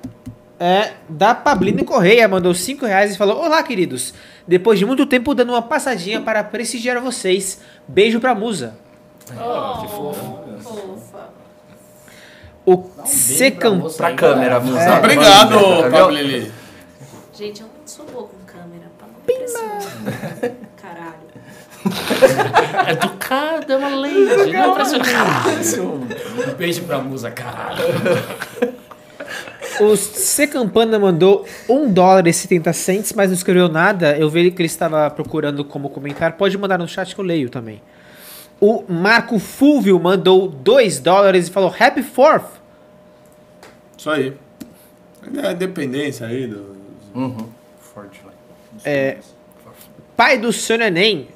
é da Pablina Correia, mandou 5 reais e falou: Olá, queridos. Depois de muito tempo dando uma passadinha para prestigiar vocês. Beijo pra musa. Oh, fofa. O pra Secam. você. Pra câmera, musa. Obrigado, Viu? Pablili. Gente, eu não sou boa com câmera, pra não Caralho. Educada, é uma lady. Não parece um cara. Um beijo pra musa, caralho. O Secampana mandou 1 dólar e 70 cents, mas não escreveu nada. Eu vi que ele estava procurando como comentar. Pode mandar no chat que eu leio também. O Marco Fulvio mandou 2 dólares e falou Happy Fourth. Isso aí. É a dependência aí do. Uhum. Forte, vai. É, pai do seu neném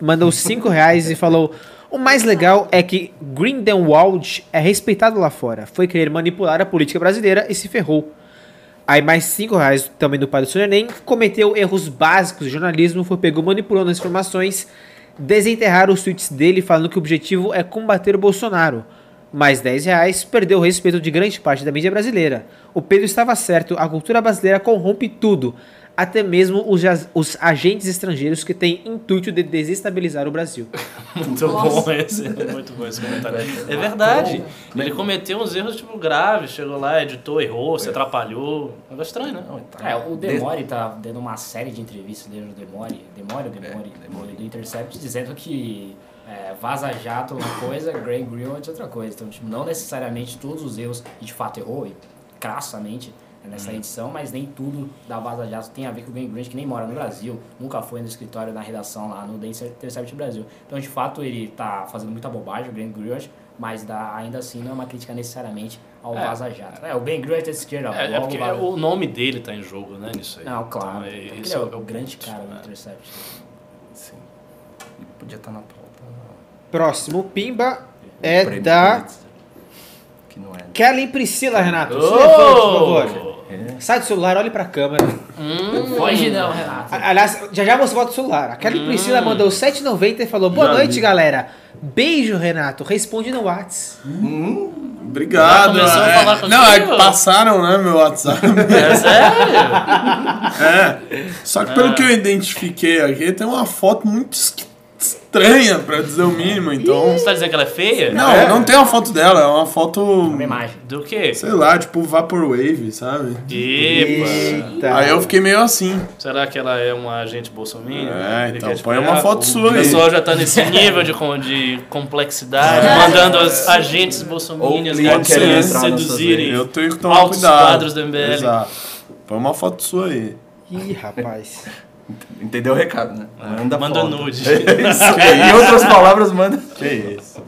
mandou 5 reais e falou: O mais legal é que Grindelwald é respeitado lá fora. Foi querer manipular a política brasileira e se ferrou. Aí mais 5 reais também do pai do seu neném. Cometeu erros básicos de jornalismo, foi pego manipulando as informações, desenterrar os tweets dele falando que o objetivo é combater o Bolsonaro. Mais 10 reais, perdeu o respeito de grande parte da mídia brasileira. O Pedro estava certo, a cultura brasileira corrompe tudo, até mesmo os, os agentes estrangeiros que têm intuito de desestabilizar o Brasil. Muito bom esse. Muito bom esse comentário. É verdade. Ele cometeu uns erros tipo graves. Chegou lá, editou, errou, se atrapalhou. Um negócio estranho, né? Tá. É, o Demore tá dando uma série de entrevistas dele no Demore, Demore ou Demore, Demore do Intercept, dizendo que é, Vaza Jato é uma coisa, Grey Greenwald é outra coisa. Então, tipo, não necessariamente todos os erros, e de fato errou, e crassamente, né, nessa edição, mas nem tudo da Vaza Jato tem a ver com o Green Greenwald, que nem mora no Brasil, nunca foi no escritório, na redação lá no The Intercept Brasil. Então, de fato, ele tá fazendo muita bobagem, o Green Greenwald, mas dá, ainda assim não é uma crítica necessariamente ao É. Vaza Jato. É, o Ben Greenwald é esquerda, É, é porque Vaza- o nome dele tá em jogo, né? Nisso aí. não, claro. Então, é, Ele esse é é o, o grande ponto, cara do né? Intercept. Sim. Podia estar na pauta. Próximo Pimba é da Que não é. Kelly Priscila, Renato. Ô! levante, por favor. Sai do celular, olhe pra câmera. Foge não, Renato. A- Aliás, já já você volta o celular. A Kelly Priscila mandou 7,90 e falou: Boa Já noite, vi. galera. Beijo, Renato. Responde no Whats. Obrigado. Já começou a é. falar Não, é que passaram, né, meu WhatsApp. É sério? É. Só que pelo que eu identifiquei aqui, tem uma foto muito es- estranha, pra dizer o mínimo, então. Você tá dizendo que ela é feia? Não, não tem uma foto dela, é uma foto. Uma imagem. Do quê? Sei lá, tipo Vaporwave, sabe? Epa! Eita. Aí eu fiquei meio assim. Será que ela é uma agente bolsominion? É, Ele então põe uma foto O sua aí. pessoal já tá nesse nível de, de complexidade, mandando os agentes bolsominions suas seduzirem. Eu tenho que tomar Altos cuidado. quadros do MBL. Exato. Põe uma foto sua aí. Ih, rapaz. Entendeu o recado, né? Manda, Manda foto. nude. em outras palavras, manda. Que isso.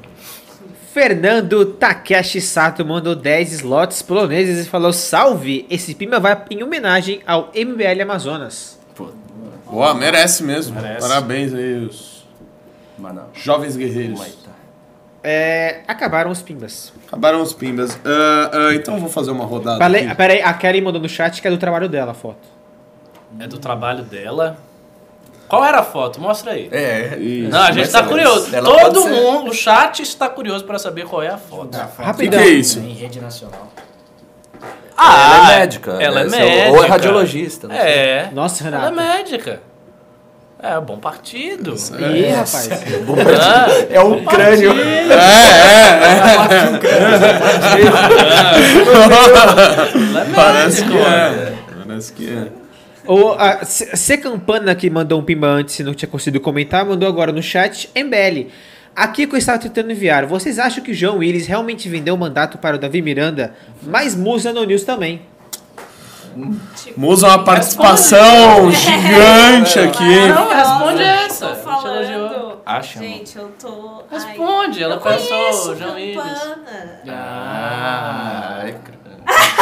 Fernando Takeshi Sato mandou 10 slots poloneses e falou: Salve! Esse pima vai em homenagem ao MBL Amazonas. Pô, Boa, merece mesmo. Merece. Parabéns aí, os mano. jovens guerreiros. É que? É, acabaram os pimbas. Acabaram os pimbas. Ah, ah, então eu vou fazer uma rodada. Peraí, peraí, a Kelly mandou no chat que é do trabalho dela a foto. É do trabalho dela. Qual era a foto? Mostra aí. É. Não, a gente tá ela- curioso. Todo pode ser- mundo, o chat está curioso para saber qual é a foto. O que, Rapidão. que é isso? Em rede nacional. ela é médica. Ela né? é médica. Ou é radiologista. não sei. É. Nossa, Ela é médica. É, bom partido. Ih, rapaz. Ah, É um crânio. ela é Parece que é. Parece que é. O, a C C Campana, que mandou um pimba antes e não tinha conseguido comentar, mandou agora no chat. MBL. Aqui que eu estava tentando enviar. Vocês acham que o João Willis realmente vendeu o mandato para o Davi Miranda? Mas Musa no News também. Musa uma participação gigante aqui? Não, responde essa. Acha, Gente, eu tô. ai, Responde, ela eu pensou, conheço João Willis. Campana. Ah, cara.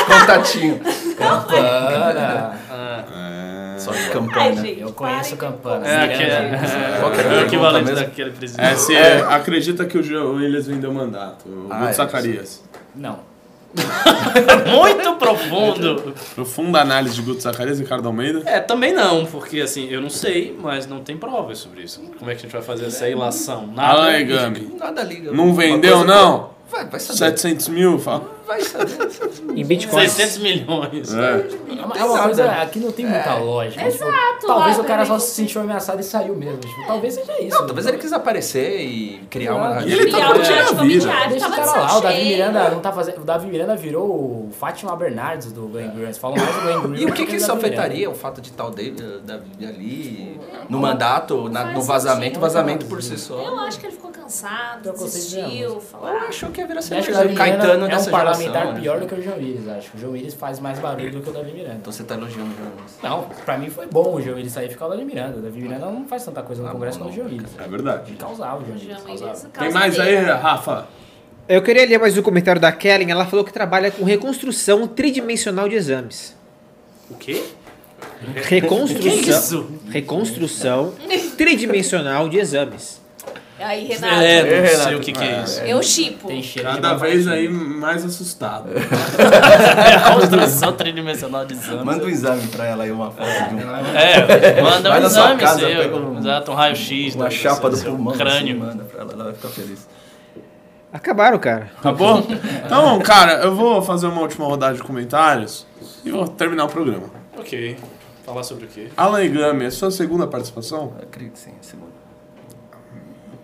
Contatinho. Campana. Só de Ai, campana. gente, Eu conheço Campana. é, aqui, é, é o pergunta equivalente mesmo? daquele presidente. É, você acredita que o João Willis vendeu mandato? O Ah, Guto é. Zacarias. Não. Muito profundo. Profunda análise de Guto Zacarias e Ricardo Almeida. É, também não, porque assim, eu não sei, mas não tem provas sobre isso. Como é que a gente vai fazer essa ilação? Nada. Alan Egami. Nada liga. Não vendeu, não? que- Vai, vai saber. 700 mil? Fala. Vai saber. Em Bitcoin. 600 milhões. É. É uma, é uma coisa, aqui não tem muita lógica. Tipo, Exato, talvez lá o cara só também. se sentiu ameaçado e saiu mesmo. Tipo, talvez seja isso. Não, talvez ele quis aparecer e criar uma E ele tá Criar um curtindo a ótimo vida. Deixa o tava cara lá, o Davi. Miranda não tá fazendo. O Davi Miranda virou o Fátima Bernardes do Glenn Grant. Falam mais do Glenn Grant. E o que, isso afetaria? O fato de tal dele, Davi ali, no mandato, na- no vazamento, o vazamento por si só. Eu acho que ele ficou cansado, Eu consigo ver, desistiu, Eu falou. achou que ia virar ser o Caetano Miranda é dessa um geração. né? pior do que o João Willis, acho. O João Willis faz mais barulho do que o Davi Miranda. Então você tá elogiando o João Willis. Não, pra mim foi bom o João Willis sair e ficar o Davi Miranda. O Davi Miranda não faz tanta coisa no Ah, Congresso quanto o João Willis. É verdade. Ele causava o João Willis. Causava. Tem mais aí. Rafa? Eu queria ler mais um comentário da Kellen. Ela falou que trabalha com reconstrução tridimensional de exames. O quê? Reconstrução. Que isso? Reconstrução tridimensional de exames. Aí, Renato, É, não Renato. sei o que, que é isso. eu chipo. Tem cheiro Cada vez aí mais assustado. É construção tridimensional de exames. Manda um exame pra ela aí, uma foto de um- É, manda um exame casa, seu. pega um- Exato, um raio-x. uma do- chapa do pulmão. crânio. assim, manda pra ela, ela vai ficar feliz. Acabaram, cara. Acabou? Então, cara, eu vou fazer uma última rodada de comentários e vou terminar o programa. Ok. Falar sobre o quê? Alan Igami, é sua segunda participação? Eu acredito que sim, é segunda.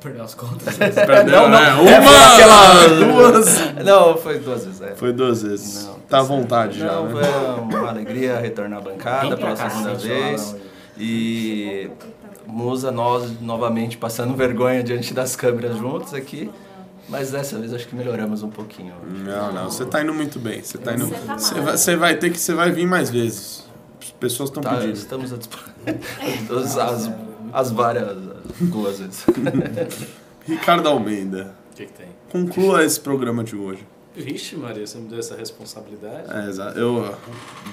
Perdeu as contas. Perdeu, não. né? É, foi Uma, aquela- duas. Não, foi duas vezes. É. Foi duas vezes. Não, tá à vontade já, Não, né? foi uma alegria retornar à bancada pela segunda vez. E Musa, nós novamente passando vergonha diante das câmeras juntos aqui. Mas dessa vez acho que melhoramos um pouquinho. Não, não, você tá indo muito bem. Você tá indo. Você tá vai, você vai ter que. Você vai vir mais vezes. As pessoas estão Tá, pedindo. estamos a dispor. as, as, as várias, as duas vezes. Ricardo Almeida, O que, que tem? conclua esse programa de hoje. Vixe, Maria, você me deu essa responsabilidade. É, exato. Eu,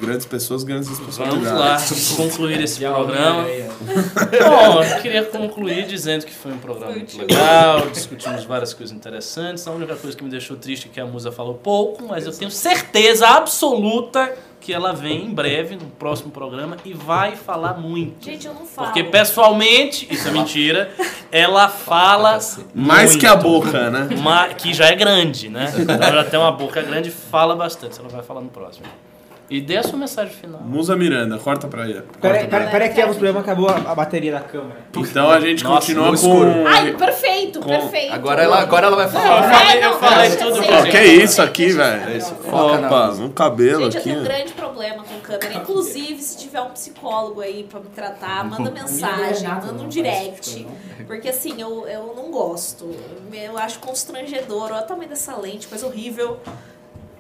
grandes pessoas, grandes Vamos responsabilidades. lá, concluir esse programa. Bom, eu queria concluir dizendo que foi um programa muito legal, discutimos várias coisas interessantes. A única coisa que me deixou triste é que a Musa falou pouco, mas eu tenho certeza absoluta que ela vem em breve, no próximo programa, e vai falar muito. Gente, eu não falo. Porque pessoalmente, isso é mentira, ela fala Mais muito. que a boca, né? Ma- que já é grande, né? Ela já tem uma boca grande e fala bastante. Ela vai falar no próximo. E dê a sua mensagem final. Musa Miranda, corta pra ele. Peraí, que o problema acabou a, a bateria da câmera. Então a gente Nossa, continua no escuro. com. Ai, perfeito, Com- perfeito. Agora ela, agora ela vai Eu falar. falei, eu não, falei não, tudo gente, pra que isso aqui, velho? Opa, um cabelo Gente, eu aqui. tenho um ó. grande problema com câmera. Inclusive, se tiver um psicólogo aí pra me tratar, manda mensagem, manda um não direct. Porque assim, eu, eu não gosto. Eu acho constrangedor. Olha o tamanho dessa lente, coisa horrível.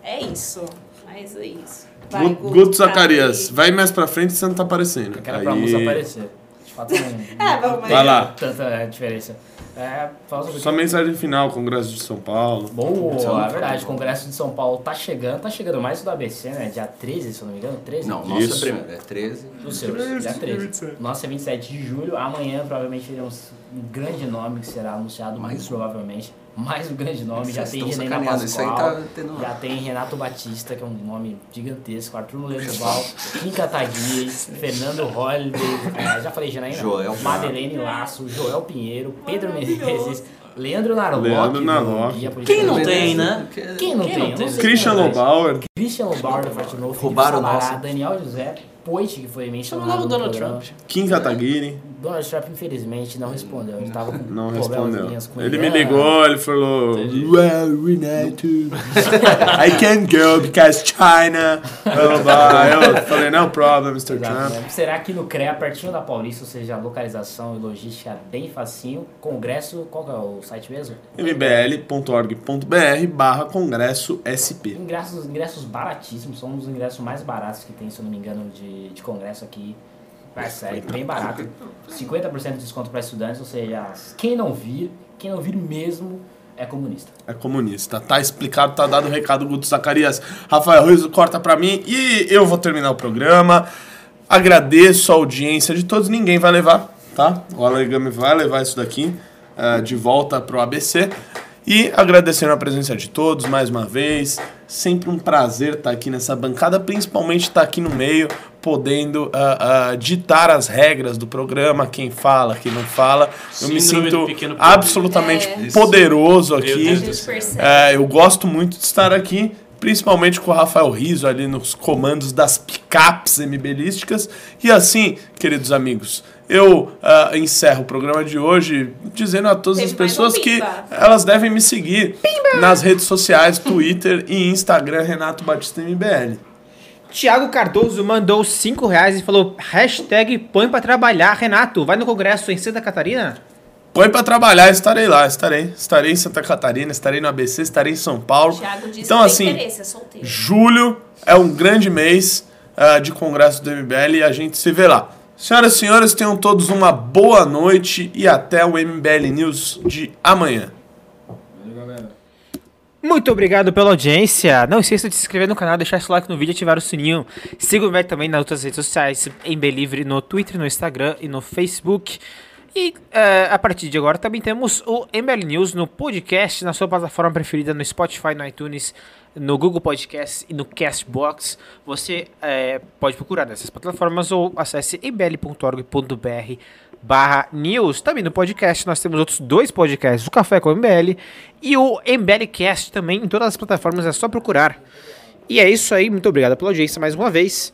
É isso. Mas é isso. Vai, Gu- Guto cara. Zacarias, vai mais pra frente você não tá aparecendo. Eu quero pra música aparecer. De fato, não. É, vamos Vai lá. Tanta diferença. É, Sua mensagem final, Congresso de São Paulo. Boa, é verdade. O Congresso de São Paulo tá chegando, tá chegando mais o do ABC, né? Dia 13, se eu não me engano. 13? Não, nossa Isso. primeira é 13. O seu, dia 13. Nossa é 27 de julho. Amanhã provavelmente teremos um grande nome que será anunciado, mais provavelmente. Mais um grande nome. Já Vocês tem sacaneando, isso aí Pascoal, tá tendo- já tem Renato Batista, que é um nome gigantesco, Arthur Moledoval, Kim Kataguiri, Fernando Holliday, eh, já falei Janaína, Joel Madeleine Laço, Joel Pinheiro, Pedro Menezes, Leandro Narlock. Leandro Narlock. Quem não tem, né? Quem não Quem tem? não tem? Christian tem. Lobauer. Christian Lobauer da Roubaram o nosso. Daniel José, Poit, que foi mencionado Chama logo Donald programa. Trump. Kim Kataguiri. Donald Trump, infelizmente, não respondeu. Ele tava com Não respondeu. com Ele me Irã. ligou, ele falou, Well, Renato, I can't go because China. Blá, blá, blá. Eu falei, no problem, Mr. Exato, Trump. né? Será que no CREA, pertinho da Paulista, ou seja, localização e logística bem facinho, congresso, qual que é o site mesmo? mbl.org.br barra congresso SP. Ingressos, ingressos baratíssimos, são um dos ingressos mais baratos que tem, se eu não me engano, de, de congresso aqui. Vai sério, bem barato. 50% de desconto para estudantes, ou seja, quem não vir, quem não vir mesmo é comunista. É comunista. Tá explicado, tá dado o recado, Guto Zacarias. Rafael Ruiz corta pra mim e eu vou terminar o programa. Agradeço a audiência de todos. Ninguém vai levar, tá? O Alegame vai levar isso daqui eh, de volta pro ABC. E agradecendo a presença de todos mais uma vez. Sempre um prazer estar aqui nessa bancada, principalmente estar aqui no meio, podendo ah, ah, ditar as regras do programa, quem fala, quem não fala. Eu me Síndrome sinto absolutamente É. poderoso aqui. É, eu gosto muito de estar aqui, principalmente com o Rafael Riso ali nos comandos das picapes MBLísticas. E assim, queridos amigos, eu ah, encerro o programa de hoje dizendo a todas Teve as pessoas um que pimba. elas devem me seguir nas redes sociais, Twitter e Instagram, Renato Batista MBL. Tiago Cardoso mandou 5 reais e falou: hashtag põe pra trabalhar, Renato. Vai no congresso em Santa Catarina? Põe pra trabalhar, estarei lá, estarei. Estarei em Santa Catarina, estarei no ABC, estarei em São Paulo. Thiago disse então, que assim, tem interesse, é solteiro. Julho é um grande mês ah, de congresso do MBL e a gente se vê lá. Senhoras e senhores, tenham todos uma boa noite e até o MBL News de amanhã. Muito obrigado pela audiência. Não esqueça de se inscrever no canal, deixar seu like no vídeo e ativar o sininho. Siga o MBL também nas outras redes sociais, em Belivre, no Twitter, no Instagram e no Facebook. E eh, a partir de agora também temos o MBL News no podcast, na sua plataforma preferida, no Spotify, no iTunes, no Google Podcasts e no Castbox. Você eh, pode procurar nessas plataformas ou acesse mbl.org.br barra news. Também no podcast nós temos outros dois podcasts, o Café com o MBL e o MBLcast também em todas as plataformas, é só procurar. E é isso aí, muito obrigado pela audiência mais uma vez.